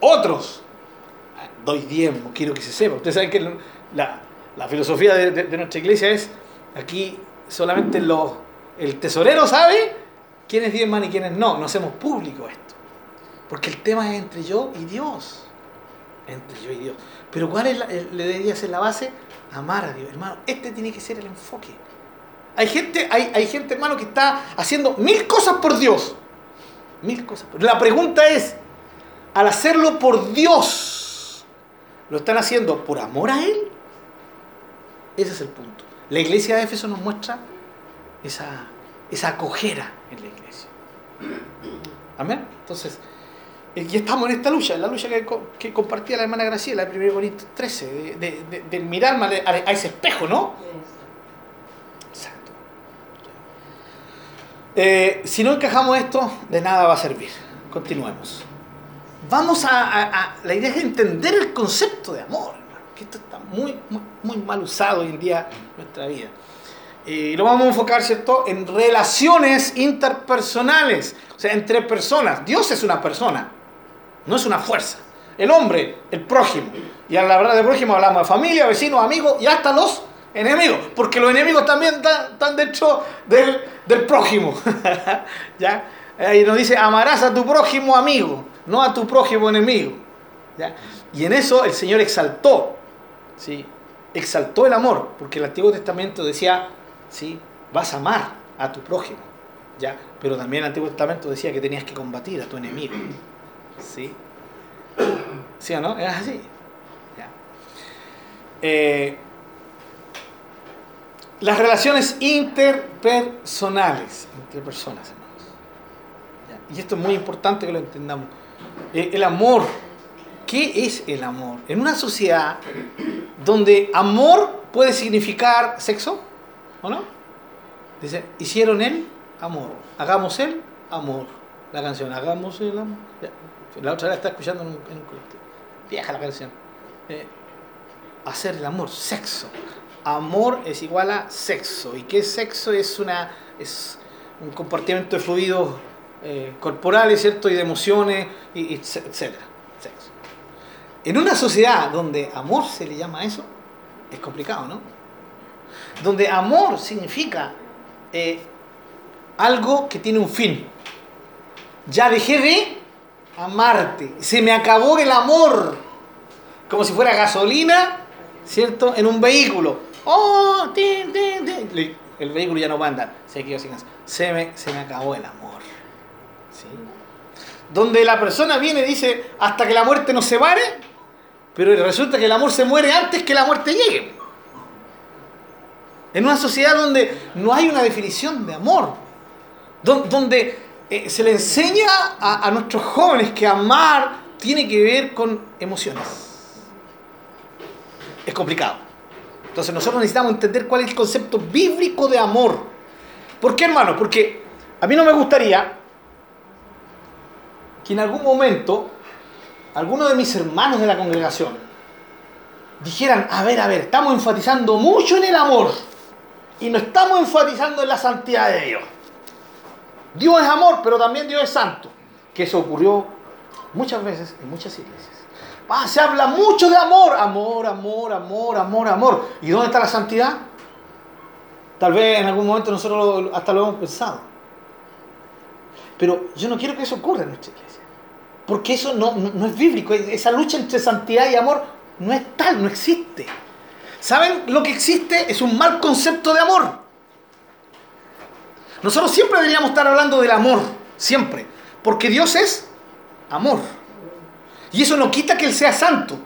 Otros, doy diezmos, quiero que se sepa. Ustedes saben que la, filosofía de nuestra iglesia es, aquí solamente el tesorero sabe quiénes diezman y quiénes no. No hacemos público esto. Porque el tema es entre yo y Dios. Entre yo y Dios. Pero ¿cuál es la- le debería ser la base? Amar a Dios. Hermano, este tiene que ser el enfoque. Hay gente, hay, hay gente, hermano, que está haciendo mil cosas por Dios. Mil cosas. por- La pregunta es, al hacerlo por Dios, ¿lo están haciendo por amor a Él? Ese es el punto. La iglesia de Éfeso nos muestra esa, esa acogera en la iglesia. Amén. Entonces, eh, y estamos en esta lucha, en la lucha que, co- que compartía la hermana Graciela en 1 Corintios 13, de, mirarme a, ese espejo, ¿no? Exacto. Eh, si no encajamos esto, de nada va a servir. Continuemos. Vamos a, a- La idea es entender el concepto de amor, esto está muy, muy, mal usado hoy en día en nuestra vida. Eh, Y lo vamos a enfocar, ¿cierto?, en relaciones interpersonales, o sea, entre personas. Dios es una persona, no es una fuerza. El hombre, el prójimo. Y a la verdad de prójimo hablamos de familia, vecinos, amigos y hasta los enemigos, porque los enemigos también están, dentro del, del prójimo. ¿Ya? Ahí nos dice, amarás a tu prójimo amigo, no a tu prójimo enemigo. ¿Ya? Y en eso el Señor exaltó, ¿sí? exaltó el amor, porque el Antiguo Testamento decía, ¿sí? vas a amar a tu prójimo. ¿ya? Pero también el Antiguo Testamento decía que tenías que combatir a tu enemigo. ¿Sí? ¿Sí o no? Es así. Ya. Eh, las relaciones interpersonales entre personas, hermanos. Y esto es muy importante que lo entendamos. Eh, el amor, ¿qué es el amor? En una sociedad donde amor puede significar sexo, ¿o no? Dice, hicieron el amor, hagamos el amor. La canción, hagamos el amor. La otra la estaba escuchando en un, colectivo. Vieja la canción. Eh, hacer el amor, sexo. Amor es igual a sexo. ¿Y qué sexo? Es, una, es un compartimiento de fluidos eh, corporales, ¿cierto? Y de emociones, y, y etc-. En una sociedad donde amor se le llama eso, es complicado, ¿no? Donde amor significa eh, algo que tiene un fin. Ya dejé de amarte. Se me acabó el amor. Como si fuera gasolina, ¿cierto? En un vehículo. ¡Oh! tin, tin, tin! El vehículo ya no va a andar. Se me, se me acabó el amor. ¿Sí? Donde la persona viene y dice, hasta que la muerte nos separe, pero resulta que el amor se muere antes que la muerte llegue. En una sociedad donde no hay una definición de amor. Don- Donde eh, se le enseña a, a nuestros jóvenes que amar tiene que ver con emociones. Es complicado. Entonces nosotros necesitamos entender cuál es el concepto bíblico de amor. ¿Por qué, hermano? Porque a mí no me gustaría que en algún momento algunos de mis hermanos de la congregación dijeran, a ver, a ver, estamos enfatizando mucho en el amor y no estamos enfatizando en la santidad de Dios. Dios es amor, pero también Dios es santo. Que eso ocurrió muchas veces en muchas iglesias. Ah, se habla mucho de amor, amor, amor, amor, amor, amor. ¿Y dónde está la santidad? Tal vez en algún momento nosotros hasta lo hemos pensado. Pero yo no quiero que eso ocurra en nuestra iglesia. Porque eso no, no- es bíblico. Esa lucha entre santidad y amor no es tal, no existe. ¿Saben? Lo que existe es un mal concepto de amor. Nosotros siempre deberíamos estar hablando del amor, siempre. Porque Dios es amor. Y eso no quita que Él sea santo.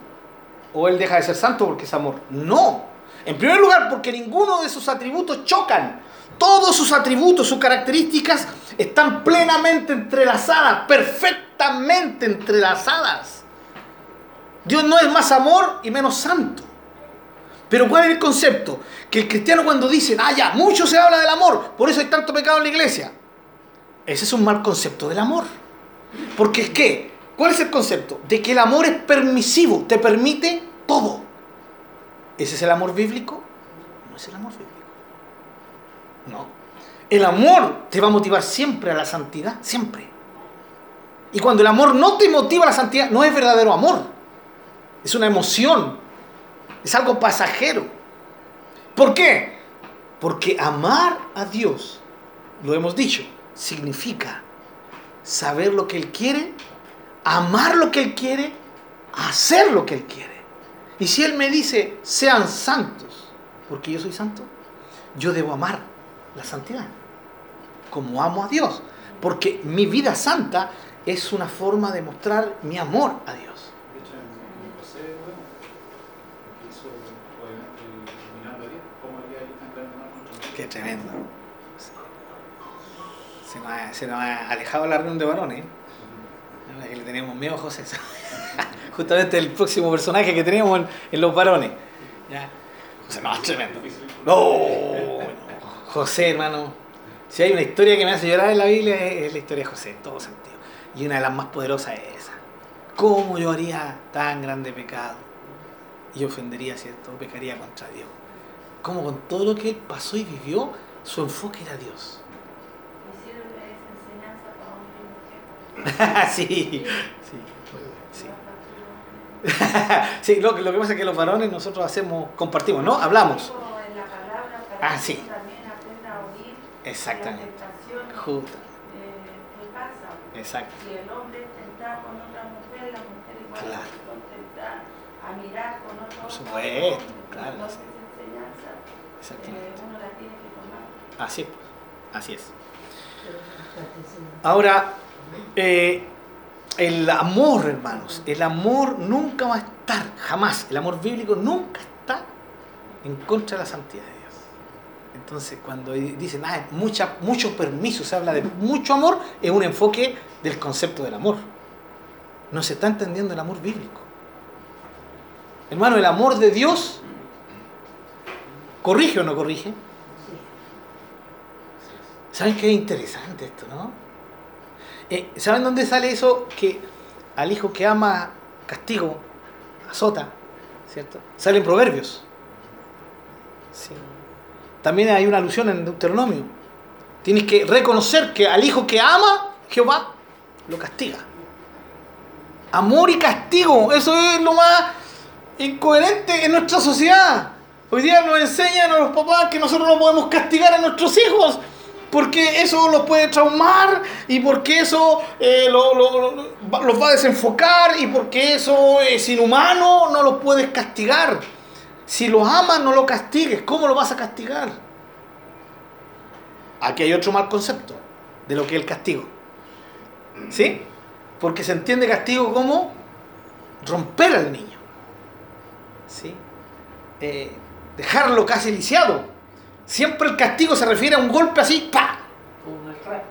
O Él deja de ser santo porque es amor. No. En primer lugar, porque ninguno de sus atributos chocan. Todos sus atributos, sus características están plenamente entrelazadas, perfectamente entrelazadas. Dios no es más amor y menos santo. Pero ¿cuál es el concepto? Que el cristiano cuando dice, ah, ya, mucho se habla del amor, por eso hay tanto pecado en la iglesia. Ese es un mal concepto del amor. Porque es que, ¿cuál es el concepto? De que el amor es permisivo, te permite todo. ¿Ese es el amor bíblico? No es el amor bíblico. No. El amor te va a motivar siempre a la santidad, siempre. Y cuando el amor no te motiva a la santidad, no es verdadero amor. Es una emoción. Es algo pasajero. ¿Por qué? Porque amar a Dios, lo hemos dicho, significa saber lo que Él quiere, amar lo que Él quiere, hacer lo que Él quiere. Y si Él me dice, sean santos, porque yo soy santo, yo debo amar la santidad, como amo a Dios. Porque mi vida santa es una forma de mostrar mi amor a Dios. De hecho, en José, bueno, que hizo obviamente mirando a Dios, ¿cómo haría ahí tan grande mal contra Qué tremendo. Se nos ha, se nos ha alejado la reunión de varones. ¿eh? Que le teníamos miedo a José. Justamente el próximo personaje que teníamos en, en los varones. ¿Ya? José, no, es tremendo. No, no, José, hermano. Si hay una historia que me hace llorar en la Biblia es la historia de José, en todo sentido. Y una de las más poderosas es esa. ¿Cómo yo haría tan grande pecado? Y ofendería, ¿cierto? Pecaría contra Dios. Cómo con todo lo que él pasó y vivió, su enfoque era Dios. Sí, sí, sí. sí lo, que- lo que pasa es que los varones nosotros hacemos, compartimos, ¿no? Hablamos. Ah, sí. uno también aprenda a oír Exactamente. Justo. eh. Exacto. Si el hombre es tentado con otra mujer, la mujer igual Claro. es tentada a mirar con otro Por supuesto, hombre. claro, Entonces, enseñanza Exactamente. eh, uno la tiene que tomar. Así es. pues. Así es. Ahora, eh, el amor, hermanos, el amor nunca va a estar, jamás, el amor bíblico nunca está en contra de la santidad. Entonces, cuando dicen, ah, mucha, mucho permiso, se habla de mucho amor, es un enfoque del concepto del amor. No se está entendiendo el amor bíblico. Hermano, el amor de Dios, ¿corrige o no corrige? ¿Saben qué interesante esto, no? Eh, ¿Saben dónde sale eso? Que al hijo que ama castigo, azota, ¿cierto? Sale en Proverbios. Sí. También hay una alusión en Deuteronomio. Tienes que reconocer que al hijo que ama, Jehová lo castiga. Amor y castigo, eso es lo más incoherente en nuestra sociedad. Hoy día nos enseñan a los papás que nosotros no podemos castigar a nuestros hijos porque eso los puede traumar y porque eso eh, los va a desenfocar y porque eso es inhumano, no los puedes castigar. Si los amas, no lo castigues. ¿Cómo lo vas a castigar? Aquí hay otro mal concepto de lo que es el castigo. ¿Sí? Porque se entiende castigo como romper al niño. ¿Sí? Eh, dejarlo casi lisiado. Siempre el castigo se refiere a un golpe así, ¡pa! Como maltrato.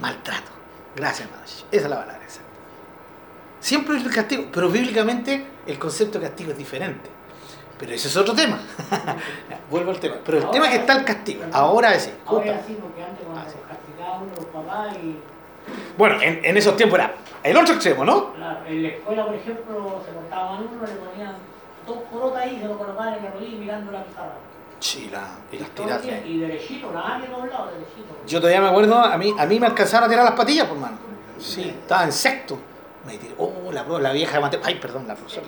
Maltrato. Gracias, hermano. Esa es la palabra exacta. Siempre es el castigo, pero bíblicamente el concepto de castigo es diferente. Pero ese es otro tema. Vuelvo al tema. Pero el tema es que está el castigo. Ahora sí. Ahora así porque antes cuando Ah, sí. castigaban uno los papás y Bueno, en, en esos tiempos era el otro extremo, ¿no? claro, en la escuela, por ejemplo, se cortaban uno, le ponían dos corotas ahí se lo colocaban en la rodilla mirando la pizarra. Sí, la, y las tiras. Y derechito, nada que todos lados, derechito. Yo todavía me acuerdo, a mí, a mí me alcanzaron a tirar las patillas, por mano. Sí, estaba en sexto. Me tiró, oh, la, la vieja de. Ay, perdón, la profesora.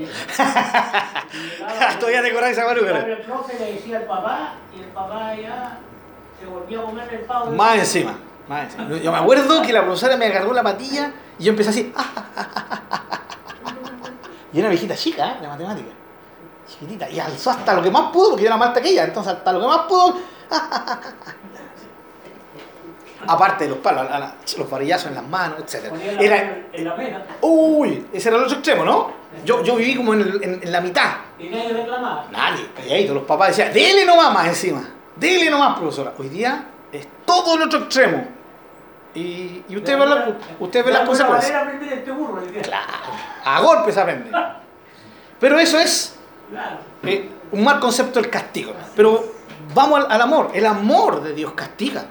Todavía te acordás de esa maruca. El profe le decía al papá y el papá ya se volvía a comer el pavo. Más encima, más encima. Yo me acuerdo que la profesora me agarró la patilla y yo empecé así. Y era una viejita chica, ¿eh? de matemática. Chiquitita. Y alzó hasta lo que más pudo, porque yo era más ella. Entonces, hasta lo que más pudo. Aparte de los palos, a la- los varillazos en las manos, etc. La Era, mano en la mesa Uy, ese era el otro extremo, ¿no? Yo, yo viví como en, el- en- en la mitad. y nadie reclamaba. Nadie, calladito. Los papás decían, dele nomás más encima. Dele nomás, profesora. Hoy día es todo el otro extremo. Y, y usted ve, la- usted ve las consecuencias. Aprender este burro. Claro, a golpes aprende. Pero eso es Claro. eh, un mal concepto del castigo. Pero vamos al, al amor. El amor de Dios castiga.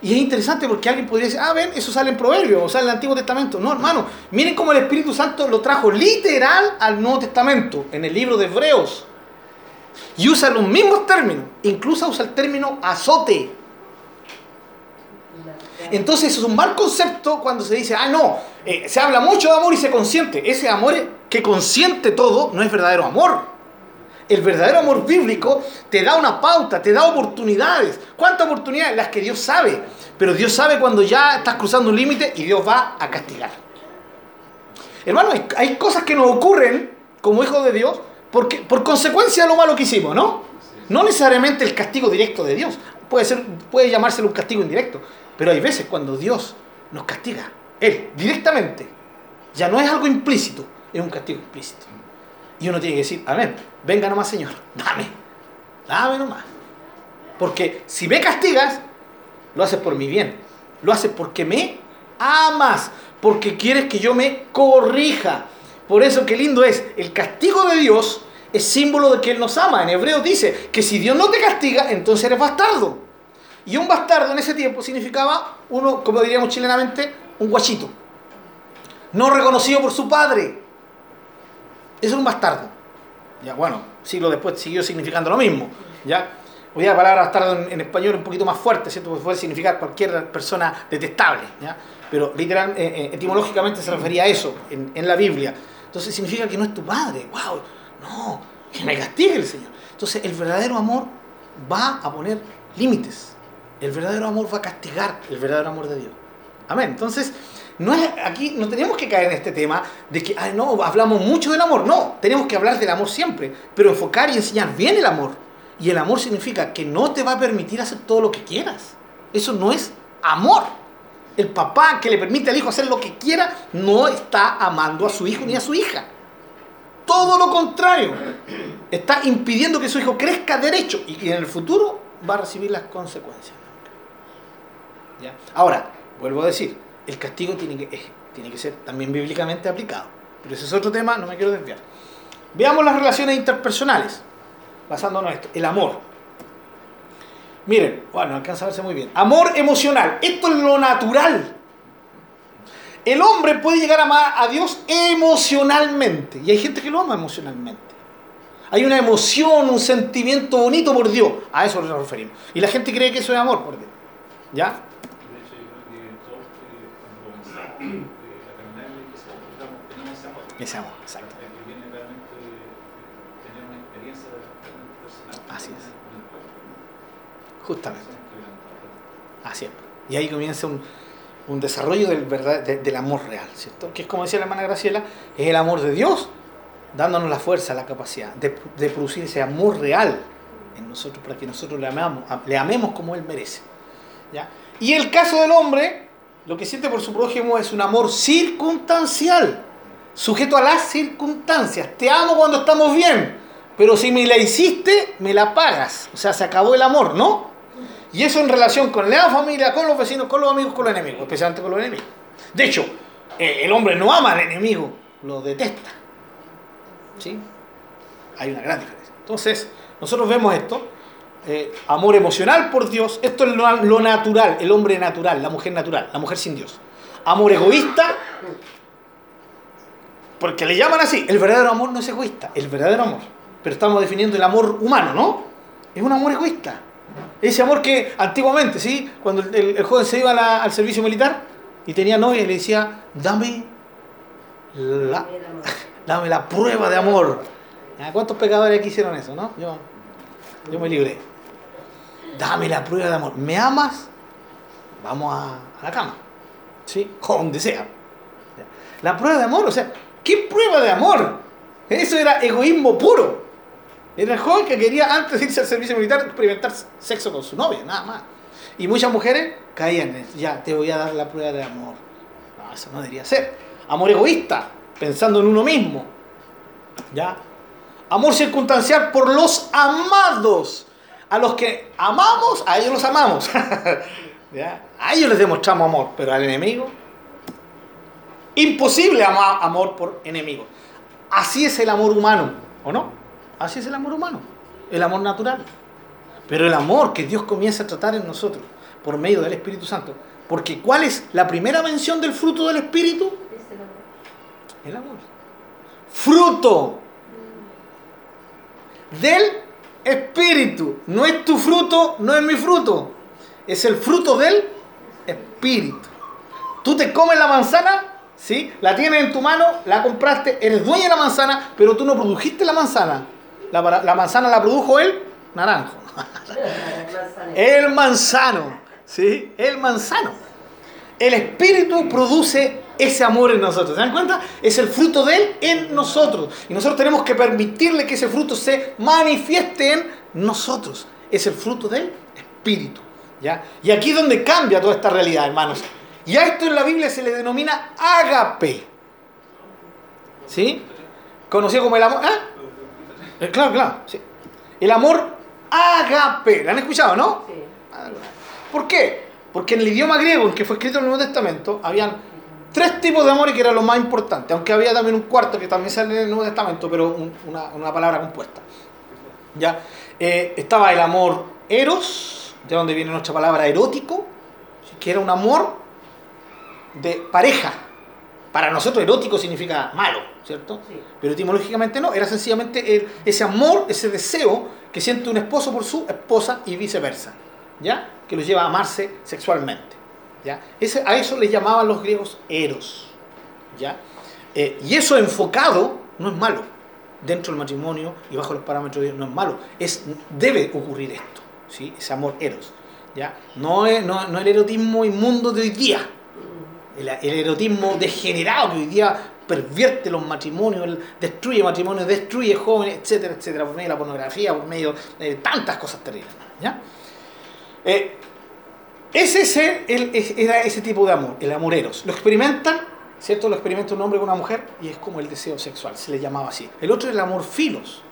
Y es interesante porque alguien podría decir, ah, ven, eso sale en Proverbios o sale en el Antiguo Testamento. No, hermano, miren cómo el Espíritu Santo lo trajo literal al Nuevo Testamento, en el libro de Hebreos. Y usa los mismos términos, incluso usa el término azote. Entonces es un mal concepto cuando se dice, ah, no, eh, se habla mucho de amor y se consiente. Ese amor que consiente todo no es verdadero amor. El verdadero amor bíblico te da una pauta, te da oportunidades. ¿Cuántas oportunidades? Las que Dios sabe. Pero Dios sabe cuando ya estás cruzando un límite y Dios va a castigar. Hermano, hay, cosas que nos ocurren como hijos de Dios porque, por consecuencia de lo malo que hicimos, ¿no? No necesariamente el castigo directo de Dios. Puede, ser, puede llamárselo un castigo indirecto. Pero hay veces cuando Dios nos castiga, Él, directamente, ya no es algo implícito, es un castigo implícito. Y uno tiene que decir, amén, venga nomás Señor, dame, dame nomás. Porque si me castigas, lo haces por mi bien, lo haces porque me amas, porque quieres que yo me corrija. Por eso qué lindo es, el castigo de Dios es símbolo de que Él nos ama. En hebreo dice que si Dios no te castiga, entonces eres bastardo. Y un bastardo en ese tiempo significaba uno, como diríamos chilenamente, un guachito. No reconocido por su padre. Es un bastardo. Ya, bueno, siglo después siguió significando lo mismo. ¿ya? Hoy la palabra bastardo en, en español es un poquito más fuerte, ¿cierto? Porque puede significar cualquier persona detestable. ¿ya? Pero literal, eh, eh, etimológicamente se refería a eso en, en la Biblia. Entonces significa que no es tu padre. ¡Wow! No, que me castigue el Señor. Entonces el verdadero amor va a poner límites. El verdadero amor va a castigar el verdadero amor de Dios. Amén. Entonces, no es, aquí no tenemos que caer en este tema de que, no, hablamos mucho del amor. No, tenemos que hablar del amor siempre, pero enfocar y enseñar bien el amor. Y el amor significa que no te va a permitir hacer todo lo que quieras. Eso no es amor. El papá que le permite al hijo hacer lo que quiera no está amando a su hijo ni a su hija. Todo lo contrario. Está impidiendo que su hijo crezca derecho y que en el futuro va a recibir las consecuencias. ¿Ya? Ahora, vuelvo a decir, el castigo tiene que, tiene que ser también bíblicamente aplicado. Pero ese es otro tema, no me quiero desviar. Veamos las relaciones interpersonales, basándonos en esto. El amor. Miren, bueno, alcanza a verse muy bien. Amor emocional. Esto es lo natural. El hombre puede llegar a amar a Dios emocionalmente. Y hay gente que lo ama emocionalmente. Hay una emoción, un sentimiento bonito por Dios. A eso nos referimos. Y la gente cree que eso es amor por Dios. ¿Ya? De hecho, yo creo que todos eh, cuando comenzamos eh, a caminar en la amor. Ese amor, exacto. Que viene realmente tener una experiencia realmente personal. Así es. Justamente. Así es. Y ahí comienza un, un desarrollo del, verdad, de- del amor real, ¿cierto? Que es como decía la hermana Graciela, es el amor de Dios dándonos la fuerza, la capacidad de, de producir ese amor real en nosotros para que nosotros le, amamos, le amemos como Él merece. ¿ya? Y el caso del hombre, lo que siente por su prójimo es un amor circunstancial, sujeto a las circunstancias. Te amo cuando estamos bien, pero si me la hiciste, me la pagas. O sea, se acabó el amor, ¿no? Y eso en relación con la familia, con los vecinos, con los amigos, con los enemigos, especialmente con los enemigos. De hecho, eh, el hombre no ama al enemigo, lo detesta. ¿Sí? Hay una gran diferencia. Entonces, nosotros vemos esto, eh, amor emocional por Dios, esto es lo, natural, el hombre natural, la mujer natural, la mujer sin Dios. Amor egoísta, porque le llaman así, el verdadero amor no es egoísta, el verdadero amor. Pero estamos definiendo el amor humano, ¿no? Es un amor egoísta. Ese amor que antiguamente, ¿sí? Cuando el, joven se iba al servicio militar y tenía novia y le decía, dame la, dame la prueba de amor. ¿Cuántos pecadores aquí hicieron eso, no? Yo, yo me libré. Dame la prueba de amor. ¿Me amas? Vamos a, a la cama. ¿Sí? O donde sea. La prueba de amor, o sea, ¿qué prueba de amor? Eso era egoísmo puro. Era el joven que quería, antes de irse al servicio militar, experimentar sexo con su novia, nada más. Y muchas mujeres caían en eso. Ya, te voy a dar la prueba de amor. No, eso no debería ser. Amor egoísta, pensando en uno mismo. ¿Ya? Amor circunstancial por los amados. A los que amamos, a ellos los amamos. ¿Ya? A ellos les demostramos amor, pero al enemigo, imposible amar amor por enemigo. Así es el amor humano, ¿o no? Así es el amor humano. el amor natural. Pero el amor que Dios comienza a tratar en nosotros por medio del Espíritu Santo. Porque ¿cuál es la primera mención del fruto del Espíritu? Es el amor. El amor. Fruto del Espíritu. No es tu fruto, no es mi fruto. Es el fruto del Espíritu. Tú te comes la manzana, ¿sí? La tienes en tu mano, la compraste, eres dueño de la manzana, pero tú no produjiste la manzana. La, la manzana la produjo el naranjo. El manzano, ¿sí? El manzano. El Espíritu produce ese amor en nosotros. ¿Se dan cuenta? Es el fruto de Él en nosotros. Y nosotros tenemos que permitirle que ese fruto se manifieste en nosotros. Es el fruto del Espíritu. ¿ya? Y aquí es donde cambia toda esta realidad, hermanos. Y a esto en la Biblia se le denomina ágape. ¿Sí? Conocido como el amor. ¿Ah? Eh, Claro, claro. sí. El amor ágape. ¿Lo han escuchado, no? Sí. ¿Por qué? Porque en el idioma griego en que fue escrito el Nuevo Testamento, habían tres tipos de amores que eran los más importantes, aunque había también un cuarto que también sale en el Nuevo Testamento, pero un- una, una palabra compuesta. ¿Ya? Eh, estaba el amor eros, de donde viene nuestra palabra erótico, que era un amor de pareja. Para nosotros erótico significa malo, ¿cierto? Sí. Pero etimológicamente no, era sencillamente el- ese amor, ese deseo que siente un esposo por su esposa y viceversa, ¿ya? Que los lleva a amarse sexualmente, ¿ya? Ese, a eso le llamaban los griegos eros, ¿ya? Eh, y eso enfocado no es malo, dentro del matrimonio y bajo los parámetros de Dios no es malo, es, debe ocurrir esto, ¿sí? Ese amor eros, ¿ya? No, es, no, no el erotismo inmundo de hoy día, el, el erotismo degenerado que hoy día pervierte los matrimonios, destruye matrimonios, destruye jóvenes, etcétera, etcétera, por medio de la pornografía, por medio de tantas cosas terribles. ¿ya? Eh, ese, ese- el- es- era ese tipo de amor, el amor eros. Lo experimentan, ¿cierto? Lo experimenta un hombre con una mujer y es como el deseo sexual, se le llamaba así. El otro es el amor filos,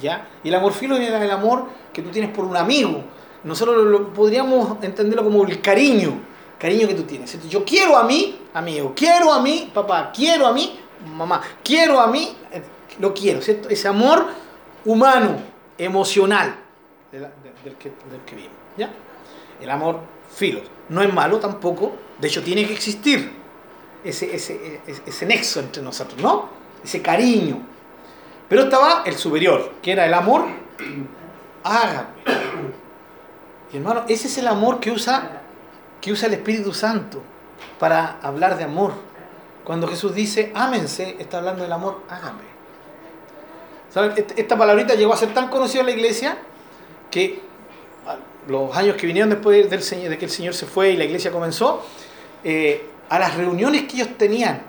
¿ya? Y el amor filos era el amor que tú tienes por un amigo. Nosotros lo, lo- podríamos entenderlo como el cariño, cariño que tú tienes. Yo quiero a mí, amigo, quiero a mí, papá, quiero a mí, mamá, quiero a mí, eh, lo quiero, ¿cierto? Ese amor humano, emocional del, que, del que vivimos, ¿ya? El amor filos. No es malo tampoco, de hecho tiene que existir ese, ese, ese, nexo entre nosotros, ¿no? Ese cariño. Pero estaba el superior, que era el amor ágape. Y hermano, ese es el amor que usa, que usa el Espíritu Santo para hablar de amor. Cuando Jesús dice, ámense, está hablando del amor ágape. ¿Saben? Est- Esta palabrita llegó a ser tan conocida en la iglesia que los años que vinieron después de que el Señor se fue y la iglesia comenzó, eh, a las reuniones que ellos tenían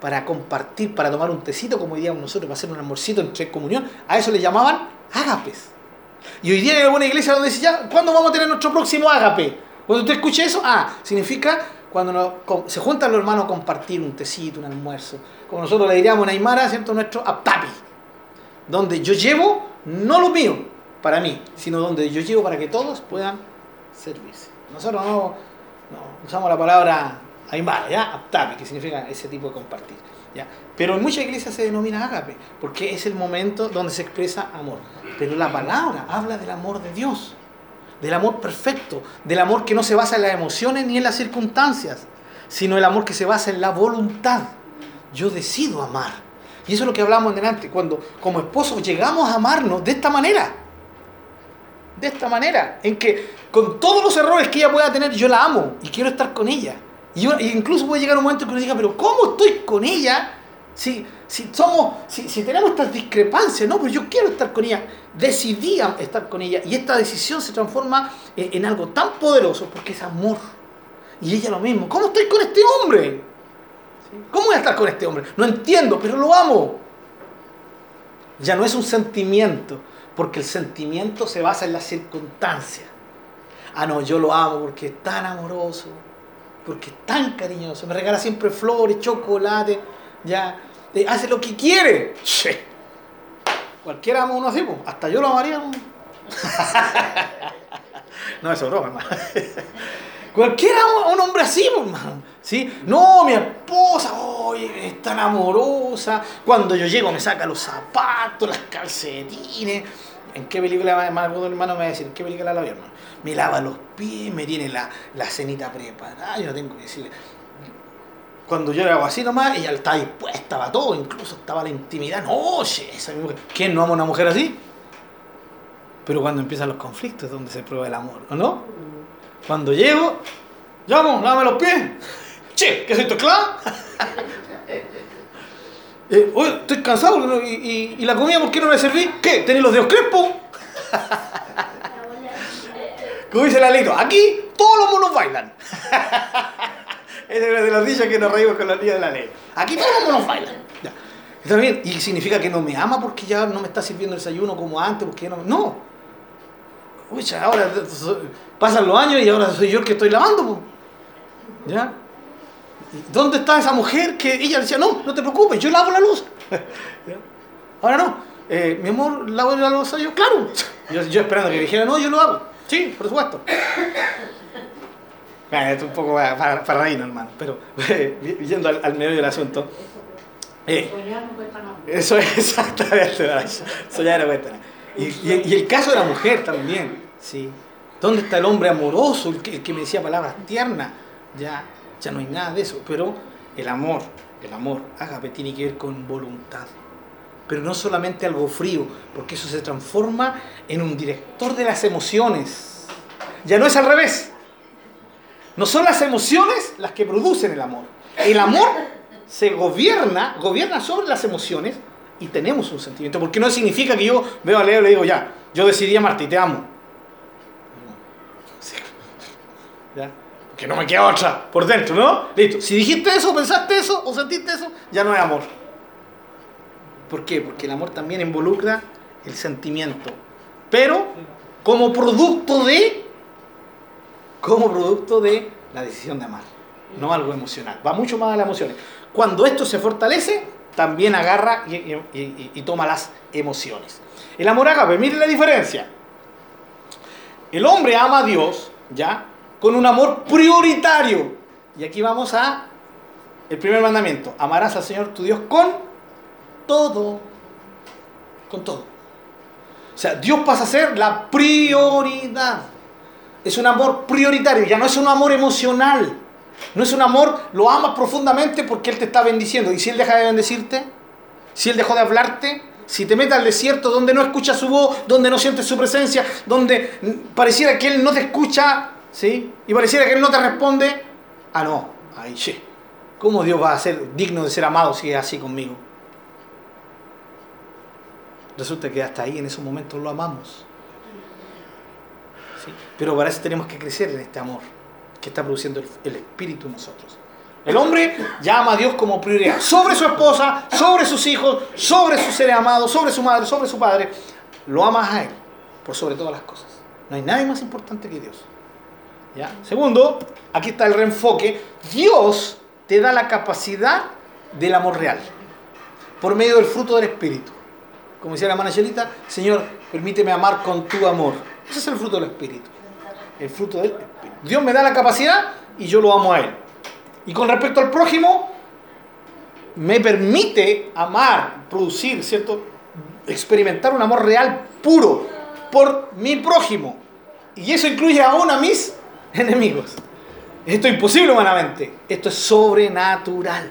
para compartir, para tomar un tecito, como diríamos nosotros, para hacer un almorcito entre comunión, a eso le llamaban ágapes. Y hoy día hay alguna iglesia donde dice, ya, ¿cuándo vamos a tener nuestro próximo ágape? Cuando usted escuche eso, ah, significa cuando se juntan los hermanos a compartir un tecito, un almuerzo. Como nosotros le diríamos en Aymara, ¿cierto? Nuestro aptapi. Donde yo llevo, no lo mío, para mí, sino donde yo llevo para que todos puedan servirse. Nosotros no, no usamos la palabra Aymara, ¿ya? Aptapi, que significa ese tipo de compartir. ¿ya? Pero en muchas iglesias se denomina ágape, porque es el momento donde se expresa amor. Pero la palabra habla del amor de Dios, del amor perfecto, del amor que no se basa en las emociones ni en las circunstancias, sino el amor que se basa en la voluntad. Yo decido amar. Y eso es lo que hablamos delante, cuando como esposos llegamos a amarnos de esta manera. De esta manera, en que con todos los errores que ella pueda tener, yo la amo y quiero estar con ella. Y yo- e incluso puede llegar un momento que uno diga, pero ¿cómo estoy con ella? Si, si somos, si, si tenemos estas discrepancias, no, pero yo quiero estar con ella. Decidí estar con ella y esta decisión se transforma en, en algo tan poderoso porque es amor. Y ella lo mismo. ¿Cómo estoy con este hombre? ¿Cómo voy a estar con este hombre? No entiendo, pero lo amo. Ya no es un sentimiento, porque el sentimiento se basa en las circunstancias. Ah, no, yo lo amo porque es tan amoroso, porque es tan cariñoso, me regala siempre flores, chocolate, ya, eh, hace lo que quiere. Che. Cualquiera ama uno así, po. hasta yo lo amaría. no, eso es broma, hermano. Cualquiera ama a un hombre así, hermano. ¿Sí? No, mi esposa, es tan amorosa. Cuando yo llego me saca los zapatos, las calcetines. ¿En qué película algún hermano me va a decir? ¿En qué película la vio, hermano? Me lava los pies, me tiene la, la cenita preparada, yo no tengo que decirle. Cuando yo le hago así nomás, ella está dispuesta a todo, incluso estaba la intimidad. No, oye, esa mujer. ¿Quién no ama a una mujer así? Pero cuando empiezan los conflictos es donde se prueba el amor, ¿o no? Cuando llego, llamo, lávame los pies. Che, ¿qué soy tu esclava? Eh, estoy cansado y, y- la comida, ¿por qué no me serví? ¿Qué? ¿Tenéis los dedos crespos? Como dice la aquí todos los monos bailan. es de los dichos que nos reímos con los niños de la ley. Aquí todos los monos bailan. Ya. Está bien, y significa que no me ama porque ya no me está sirviendo el desayuno como antes, porque ya no. No. Uy, ahora pasan los años y ahora soy yo el que estoy lavando. ¿Ya? ¿Y ¿Dónde está esa mujer que ella decía, no, no te preocupes, yo lavo la luz? Ahora no, eh, mi amor, lavo la luz yo, claro. Yo, esperando que dijera, no, yo lo hago. Sí, por supuesto. Bueno, esto es un poco para, para, para reírnos, hermano, pero yendo al, medio del asunto. eh, Soñar no cuesta nada. eso es exactamente era cuenta. Y, y- y el caso de la mujer también. ¿sí? ¿Dónde está el hombre amoroso, el que, el que me decía palabras tiernas? Ya, ya no hay nada de eso. Pero el amor, el amor, ágape, tiene que ver con voluntad. Pero no solamente algo frío, porque eso se transforma en un director de las emociones. Ya no es al revés. No son las emociones las que producen el amor. El amor se gobierna, gobierna sobre las emociones y tenemos un sentimiento. Porque no significa que yo veo a Leo y le digo, ya, yo decidí amarte y te amo. ¿Ya? Porque no me queda otra por dentro, ¿no? Listo. Si dijiste eso, pensaste eso o sentiste eso, ya no es amor. ¿Por qué? Porque el amor también involucra el sentimiento. Pero como producto de como producto de la decisión de amar, no algo emocional. Va mucho más a las emociones. Cuando esto se fortalece, también agarra y, toma las emociones. El amor ágape, miren la diferencia. El hombre ama a Dios, ¿ya? Con un amor prioritario. Y aquí vamos a el primer mandamiento. Amarás al Señor tu Dios con todo. Con todo. O sea, Dios pasa a ser la prioridad. Es un amor prioritario, ya no es un amor emocional. No es un amor, lo amas profundamente porque Él te está bendiciendo. ¿Y si Él deja de bendecirte? Si Él dejó de hablarte, si te metes al desierto donde no escuchas su voz, donde no sientes su presencia, donde pareciera que Él no te escucha, ¿sí? Y pareciera que Él no te responde, ah, no, ay, ¿cómo Dios va a ser digno de ser amado si es así conmigo? Resulta que hasta ahí en esos momentos lo amamos. ¿sí? Pero para eso tenemos que crecer en este amor que está produciendo el, el Espíritu en nosotros. El hombre llama a Dios como prioridad sobre su esposa, sobre sus hijos, sobre sus seres amados, sobre su madre, sobre su padre. Lo amas a Él por sobre todas las cosas. No hay nadie más importante que Dios. ¿Ya? Segundo, aquí está el reenfoque. Dios te da la capacidad del amor real por medio del fruto del Espíritu. Como decía la hermana Chelita, Señor, permíteme amar con tu amor. Ese es el fruto del Espíritu. El fruto del Espíritu. Dios me da la capacidad y yo lo amo a Él. Y con respecto al prójimo, me permite amar, producir, ¿cierto? Experimentar un amor real, puro, por mi prójimo. Y eso incluye aún a mis enemigos. Esto es imposible humanamente. Esto es sobrenatural.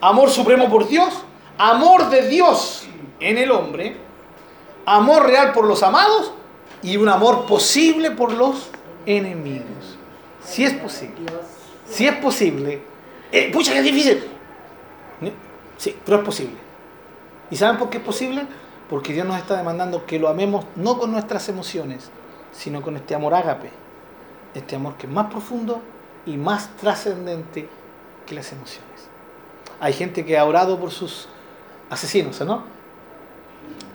Amor supremo por Dios, amor de Dios en el hombre, amor real por los amados y un amor posible por los enemigos. Si es posible. Si es posible. Eh, pucha, que es difícil. Sí, pero es posible. ¿Y saben por qué es posible? Porque Dios nos está demandando que lo amemos no con nuestras emociones, sino con este amor ágape. Este amor que es más profundo y más trascendente que las emociones. Hay gente que ha orado por sus asesinos, ¿no?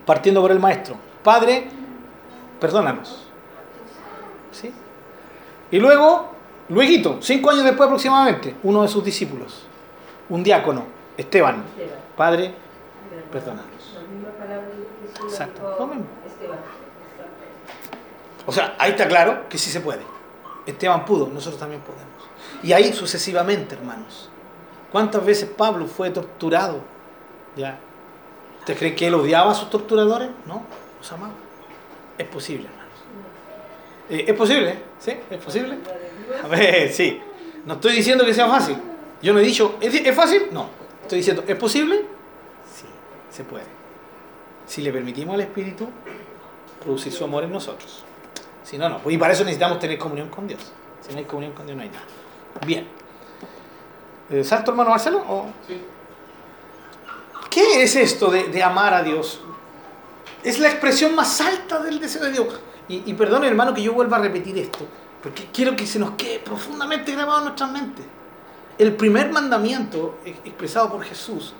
Partiendo por el maestro. Padre, perdónanos. ¿Sí? Y luego, luego, cinco años después aproximadamente, uno de sus discípulos, un diácono, Esteban. Padre, perdónanos. Exacto, lo mismo. O sea, ahí está claro que sí se puede. Esteban pudo, nosotros también podemos. Y ahí sucesivamente, hermanos. ¿Cuántas veces Pablo fue torturado? ¿Ya? ¿Usted cree que él odiaba a sus torturadores? No, los amaba. Es posible, hermanos. Eh, ¿Es posible? ¿Sí? ¿Es posible? A ver, sí. No estoy diciendo que sea fácil. Yo no he dicho, ¿es, es fácil? No. Estoy diciendo, ¿es posible? Sí, se puede. Si le permitimos al Espíritu producir su amor en nosotros. Si no, no. Y para eso necesitamos tener comunión con Dios. Si no hay comunión con Dios, no hay nada. Bien. Eh, ¿Salto, hermano Marcelo? o? Sí. ¿Qué es esto de, de amar a Dios? Es la expresión más alta del deseo de Dios. Y, y perdone, hermano, que yo vuelva a repetir esto, porque quiero que se nos quede profundamente grabado en nuestras mentes. El primer mandamiento ex- expresado por Jesús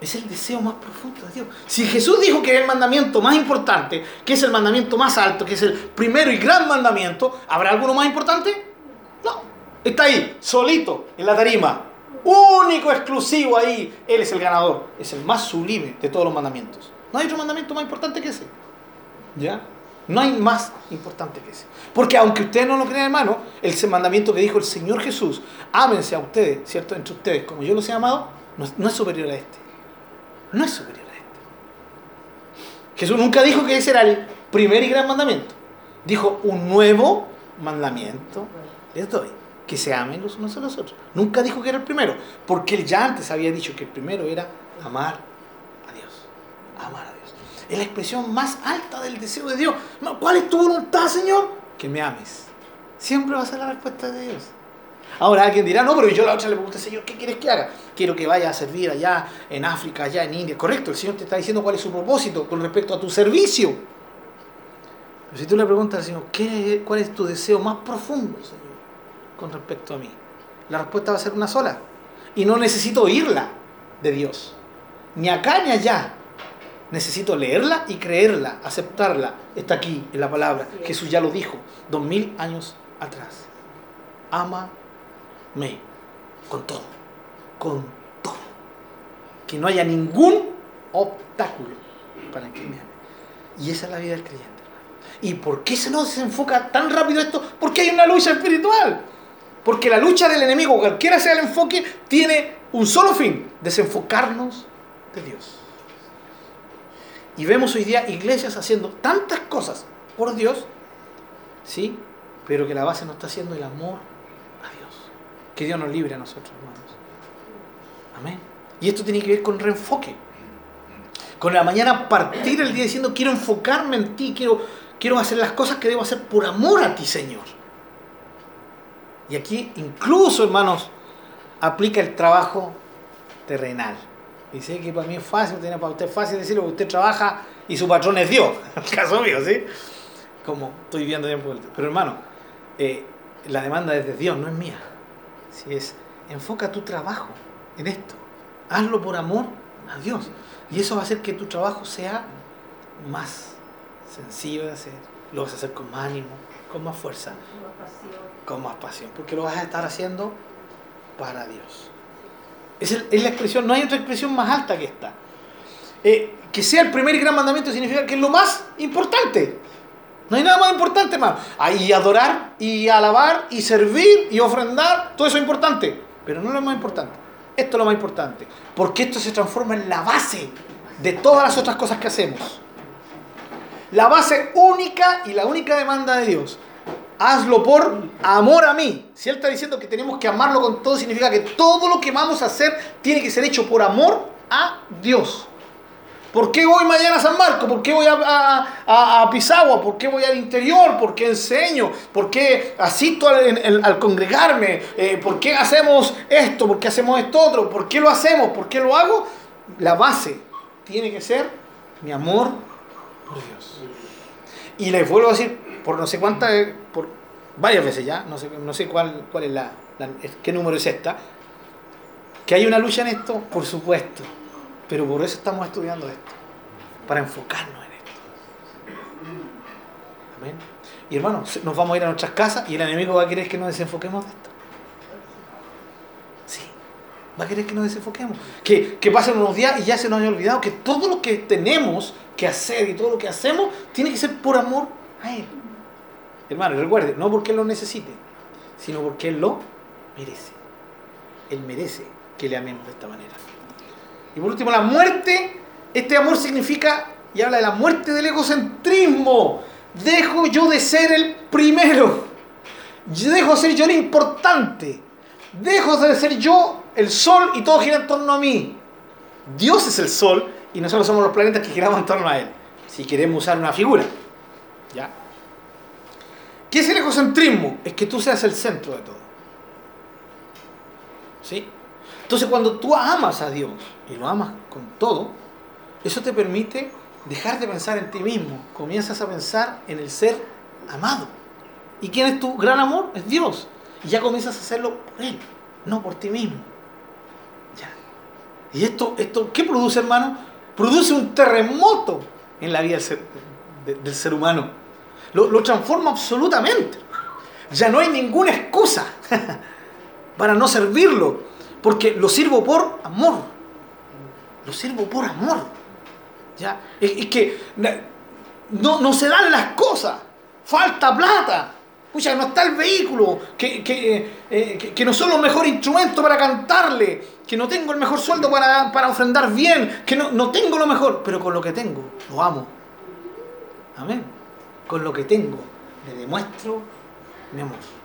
es el deseo más profundo de Dios. Si Jesús dijo que era el mandamiento más importante, que es el mandamiento más alto, que es el primero y gran mandamiento, ¿habrá alguno más importante? No. Está ahí, solito, en la tarima. Único, exclusivo ahí. Él es el ganador. Es el más sublime de todos los mandamientos. No hay otro mandamiento más importante que ese. ¿Ya? No hay más importante que ese. Porque aunque ustedes no lo crean, hermano, el mandamiento que dijo el Señor Jesús, ámense a ustedes, ¿cierto? Entre ustedes, como yo los he amado, no es, no es superior a este. No es superior a este. Jesús nunca dijo que ese era el primer y gran mandamiento. Dijo un nuevo mandamiento les doy. Que se amen los unos a los otros. Nunca dijo que era el primero. Porque él ya antes había dicho que el primero era amar a Dios. Amar a Dios. Es la expresión más alta del deseo de Dios. ¿Cuál es tu voluntad, Señor? Que me ames. Siempre va a ser la respuesta de Dios. Ahora alguien dirá, no, pero yo la otra le pregunté, Señor, ¿qué quieres que haga? Quiero que vaya a servir allá en África, allá en India. Correcto, el Señor te está diciendo cuál es su propósito con respecto a tu servicio. Pero si tú le preguntas al Señor, ¿qué, ¿cuál es tu deseo más profundo, Señor, con respecto a mí? La respuesta va a ser una sola. Y no necesito oírla de Dios. Ni acá ni allá. Necesito leerla y creerla, aceptarla. Está aquí en la palabra. Jesús ya lo dijo dos mil años atrás. Ama con todo, con todo. Que no haya ningún obstáculo para que me. Y esa es la vida del creyente. ¿Y por qué se nos desenfoca tan rápido esto? Porque hay una lucha espiritual. Porque la lucha del enemigo, cualquiera sea el enfoque, tiene un solo fin, desenfocarnos de Dios. Y vemos hoy día iglesias haciendo tantas cosas por Dios, ¿sí? Pero que la base no está haciendo el amor. Que Dios nos libre a nosotros, hermanos. Amén. Y esto tiene que ver con reenfoque. Con la mañana partir el día diciendo, quiero enfocarme en ti, quiero, quiero hacer las cosas que debo hacer por amor a ti, Señor. Y aquí incluso, hermanos, aplica el trabajo terrenal. Y sé que para mí es fácil, tiene para usted es fácil decirlo, porque usted trabaja y su patrón es Dios. El caso mío, ¿sí? Como estoy viendo tiempo. Pero hermano, eh, la demanda es de Dios, no es mía. Si es, enfoca tu trabajo en esto. Hazlo por amor a Dios. Y eso va a hacer que tu trabajo sea más sencillo de hacer. Lo vas a hacer con más ánimo, con más fuerza, con más pasión. Porque lo vas a estar haciendo para Dios. Es, el- es la expresión, no hay otra expresión más alta que esta. Eh, que sea el primer y gran mandamiento significa que es lo más importante. No hay nada más importante, hermano. Ahí adorar y alabar y servir y ofrendar, todo eso es importante. Pero no es lo más importante. Esto es lo más importante. Porque esto se transforma en la base de todas las otras cosas que hacemos. La base única y la única demanda de Dios. Hazlo por amor a mí. Si Él está diciendo que tenemos que amarlo con todo, significa que todo lo que vamos a hacer tiene que ser hecho por amor a Dios. ¿Por qué voy mañana a San Marco? ¿Por qué voy a, a, a- Pisagua? ¿Por qué voy al interior? ¿Por qué enseño? ¿Por qué asisto al, al congregarme? Eh, ¿Por qué hacemos esto? ¿Por qué hacemos esto otro? ¿Por qué lo hacemos? ¿Por qué lo hago? La base tiene que ser mi amor por Dios. Y les vuelvo a decir, por no sé cuántas, por varias veces ya, no sé, no sé cuál, cuál es la, la- qué número es esta, que hay una lucha en esto, por supuesto, pero por eso estamos estudiando esto, para enfocarnos en esto. Amén. Y hermano, se- nos vamos a ir a nuestras casas y el enemigo va a querer que nos desenfoquemos de esto. Sí, va a querer que nos desenfoquemos. Que, que pasen unos días y ya se nos haya olvidado que todo lo que tenemos que hacer y todo lo que hacemos tiene que ser por amor a Él. Hermano, recuerde, no porque Él lo necesite, sino porque Él lo merece. Él merece que le amemos de esta manera. Y por último, la muerte. Este amor significa y habla de la muerte del egocentrismo. dejo yo de ser el primero. Dejo de ser yo el importante. Dejo de ser yo el sol y todo gira en torno a mí. Dios es el sol y nosotros somos los planetas que giramos en torno a él. Si queremos usar una figura. ¿Ya? ¿Qué es el egocentrismo? Es que tú seas el centro de todo. ¿Sí? Entonces cuando tú amas a Dios y lo amas con todo, eso te permite dejar de pensar en ti mismo. Comienzas a pensar en el ser amado. ¿Y quién es tu gran amor? Es Dios. Y ya comienzas a hacerlo por Él, no por ti mismo. Ya. ¿Y esto, esto qué produce, hermano? Produce un terremoto en la vida del ser, humano. Lo transforma absolutamente. Ya no hay ninguna excusa para no servirlo, porque lo sirvo por amor. Lo sirvo por amor. ¿Ya? Es, que no, no se dan las cosas. Falta plata. Pucha, no está el vehículo, que, eh, que, no son los mejores instrumentos para cantarle, que no tengo el mejor sueldo para, para ofrendar bien, que no, no tengo lo mejor, pero con lo que tengo, lo amo. Amén. Con lo que tengo, le demuestro mi amor.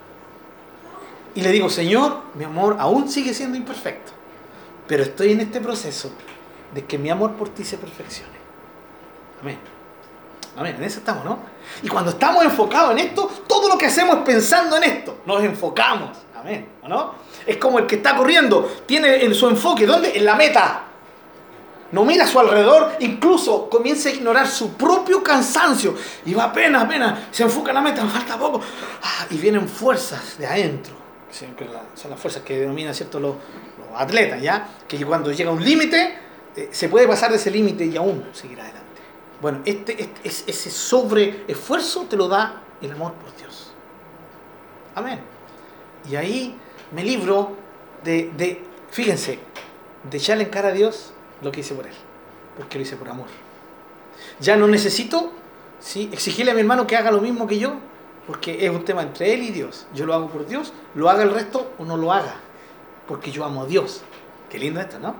Y le digo, Señor, mi amor aún sigue siendo imperfecto, pero estoy en este proceso de que mi amor por ti se perfeccione. Amén. Amén, en eso estamos, ¿no? Y cuando estamos enfocados en esto, todo lo que hacemos pensando en esto. Nos enfocamos. Amén, ¿o no? Es como el que está corriendo, tiene en su enfoque, ¿dónde? En la meta. No mira a su alrededor, incluso comienza a ignorar su propio cansancio y va apenas, apenas, se enfoca en la meta, falta poco. Ah, y vienen fuerzas de adentro. Son las fuerzas que denominan ¿cierto? Los, atletas, ¿ya? Que cuando llega un límite, eh, se puede pasar de ese límite y aún seguir adelante. Bueno, este, este, ese sobre esfuerzo te lo da el amor por Dios. Amén. Y ahí me libro de, de, fíjense, de echarle en cara a Dios lo que hice por Él, porque lo hice por amor. Ya no necesito ¿sí? exigirle a mi hermano que haga lo mismo que yo, porque es un tema entre Él y Dios. Yo lo hago por Dios, lo haga el resto o no lo haga, porque yo amo a Dios. Qué lindo esto, ¿no?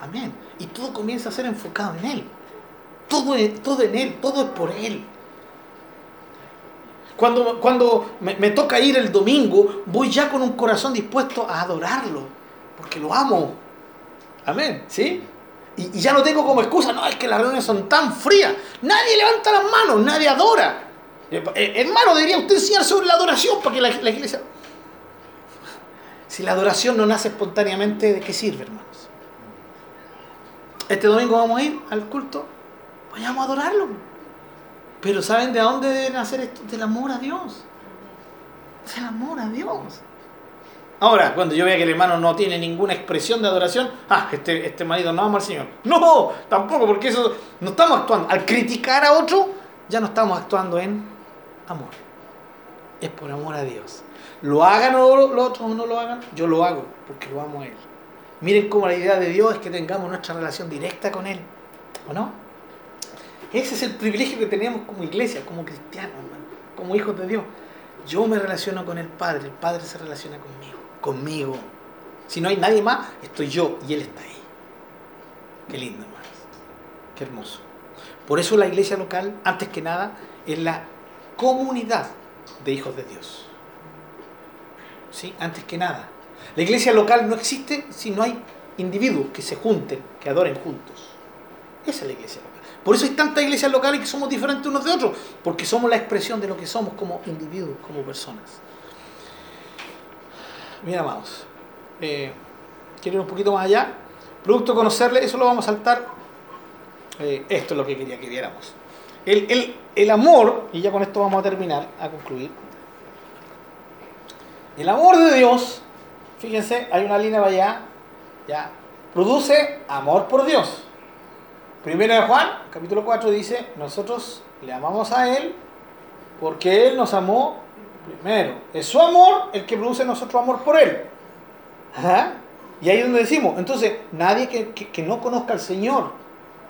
Amén. Y todo comienza a ser enfocado en Él. Todo, todo en Él, todo es por Él. Cuando, cuando me, toca ir el domingo, voy ya con un corazón dispuesto a adorarlo, porque lo amo. Amén, ¿sí? Y, ya no tengo como excusa, no, es que las reuniones son tan frías. Nadie levanta las manos, nadie adora. Eh, eh, hermano, debería usted enseñar sobre la adoración para que la, la iglesia... Si la adoración no nace espontáneamente, ¿de qué sirve, hermanos? Este domingo vamos a ir al culto Vayamos a adorarlo. Pero ¿saben de dónde deben hacer esto? Del amor a Dios. Del amor a Dios. Ahora, cuando yo vea que el hermano no tiene ninguna expresión de adoración, ah, este, este marido no ama al Señor. No, tampoco, porque eso no estamos actuando. Al criticar a otro, ya no estamos actuando en amor. Es por amor a Dios. Lo hagan o los otros no lo hagan, yo lo hago, porque lo amo a Él. Miren cómo la idea de Dios es que tengamos nuestra relación directa con Él. ¿O no? Ese es el privilegio que tenemos como iglesia, como cristianos, como hijos de Dios. Yo me relaciono con el Padre, el Padre se relaciona conmigo, conmigo. Si no hay nadie más, estoy yo y Él está ahí. Qué lindo, hermanos. Qué hermoso. Por eso la iglesia local, antes que nada, es la comunidad de hijos de Dios. ¿Sí? Antes que nada. La iglesia local no existe si no hay individuos que se junten, que adoren juntos. Esa es la iglesia local. Por eso hay tantas iglesias locales que somos diferentes unos de otros, porque somos la expresión de lo que somos como individuos, como personas. Mira, amados, eh, quiero ir un poquito más allá. Producto conocerle, eso lo vamos a saltar. Eh, esto es lo que quería que viéramos. El, amor, y ya con esto vamos a terminar, a concluir. El amor de Dios, fíjense, hay una línea para allá, ya, produce amor por Dios. Primero de Juan, capítulo 4, dice, nosotros le amamos a Él porque Él nos amó primero. Es su amor el que produce nosotros amor por Él. Y ahí es donde decimos, entonces, nadie que, no conozca al Señor